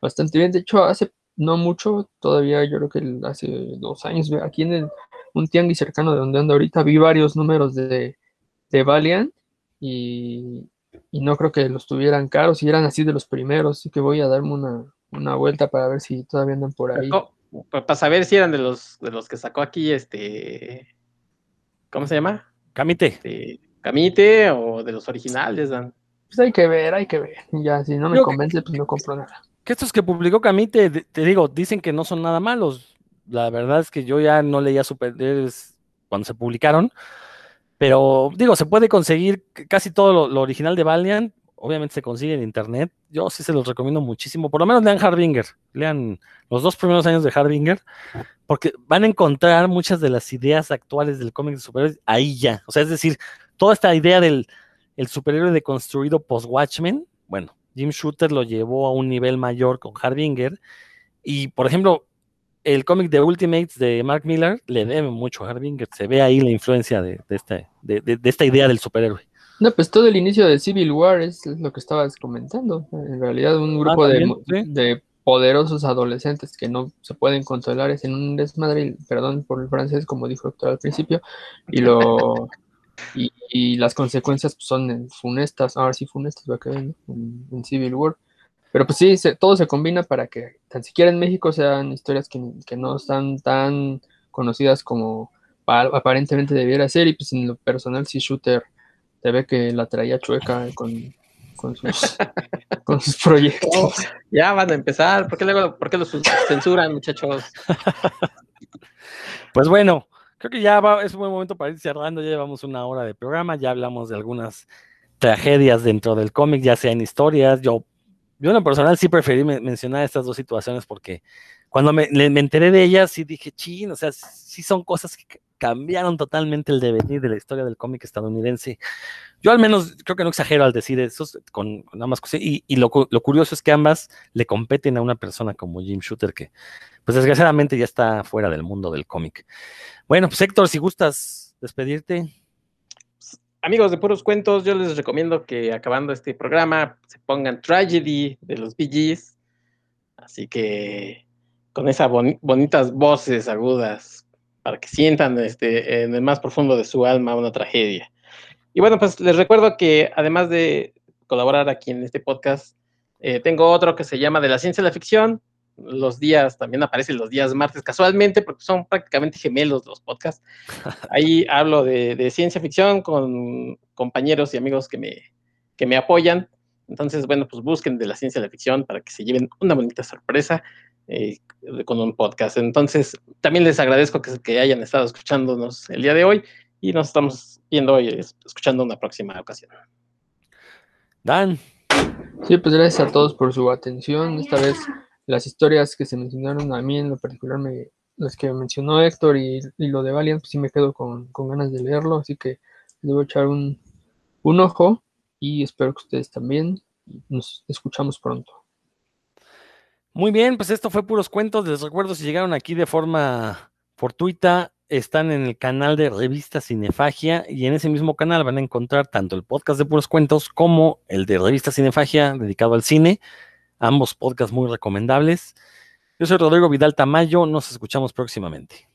bastante bien. De hecho, hace no mucho, todavía yo creo que hace dos años, aquí en el, un tianguis cercano de donde ando ahorita, vi varios números de, de Valiant y, y no creo que los tuvieran caros, y eran así de los primeros, así que voy a darme una, una vuelta para ver si todavía andan por ahí. para saber si eran de los, de los que sacó aquí este, ¿cómo se llama? Camite. Este, Camite o de los originales, Dan. Pues hay que ver, hay que ver. Ya, si no me convence, pues no compro nada. Que estos que publicó Camite, te digo, dicen que no son nada malos. La verdad es que yo ya no leía superhéroes cuando se publicaron. Pero digo, se puede conseguir casi todo lo, original de Valiant. Obviamente se consigue en internet. Yo sí se los recomiendo muchísimo. Por lo menos lean Harbinger. Lean los dos primeros años de Harbinger. Porque van a encontrar muchas de las ideas actuales del cómic de superhéroes ahí ya. O sea, es decir, toda esta idea del el superhéroe deconstruido post-Watchmen, bueno, Jim Shooter lo llevó a un nivel mayor con Harbinger. Y, por ejemplo, el cómic de Ultimates de Mark Miller le debe mucho a Harbinger. Se ve ahí la influencia de, este, de, esta idea del superhéroe. No, pues todo el inicio de Civil War es, lo que estabas comentando. En realidad, un grupo ah, de, de, poderosos adolescentes que no se pueden controlar es en un desmadre, perdón por el francés, como dijo Héctor al principio, y lo y, las consecuencias son funestas, ahora sí funestas va a quedar en, Civil War. Pero pues sí, todo se combina para que tan siquiera en México sean historias que, no están tan conocidas como aparentemente debiera ser. Y pues en lo personal, si Shooter te ve que la traía chueca con, con, sus, con sus proyectos. ya van a empezar. ¿Por qué, luego, ¿Por qué los censuran, muchachos? Pues bueno, creo que ya va, es un buen momento para ir cerrando. Ya llevamos una hora de programa, ya hablamos de algunas tragedias dentro del cómic, ya sean historias. Yo, yo en lo personal sí preferí mencionar estas dos situaciones porque cuando me, enteré de ellas sí dije, chin, o sea, sí son cosas que cambiaron totalmente el devenir de la historia del cómic estadounidense. Yo al menos creo que no exagero al decir eso con, con ambas cosas. Y, y lo, lo, curioso es que ambas le competen a una persona como Jim Shooter, que pues desgraciadamente ya está fuera del mundo del cómic. Bueno, pues Héctor, si gustas despedirte. Amigos de Puros Cuentos, yo les recomiendo que acabando este programa se pongan Tragedy de los Bee Así que con esas bonitas voces agudas para que sientan este, en el más profundo de su alma una tragedia. Y bueno, pues les recuerdo que además de colaborar aquí en este podcast, eh, tengo otro que se llama De la ciencia de la ficción. Los días, también aparecen los días martes casualmente, porque son prácticamente gemelos los podcasts. Ahí hablo de, ciencia ficción con compañeros y amigos que me, que me apoyan. Entonces, bueno, pues busquen de la ciencia de la ficción para que se lleven una bonita sorpresa. Eh, con un podcast. Entonces, también les agradezco que, que, hayan estado escuchándonos el día de hoy y nos estamos viendo hoy, escuchando una próxima ocasión. Dan. Sí, pues gracias a todos por su atención. Esta vez las historias que se mencionaron a mí en lo particular, me, las que mencionó Héctor y, lo de Valiant, pues sí me quedo con, ganas de leerlo, así que les voy a echar un, un ojo y espero que ustedes también. Nos escuchamos pronto. Muy bien, pues esto fue puros cuentos. Les recuerdo si llegaron aquí de forma fortuita, están en el canal de Revista Cinefagia y en ese mismo canal van a encontrar tanto el podcast de puros cuentos como el de Revista Cinefagia dedicado al cine. Ambos podcasts muy recomendables. Yo soy Rodrigo Vidal Tamayo, nos escuchamos próximamente.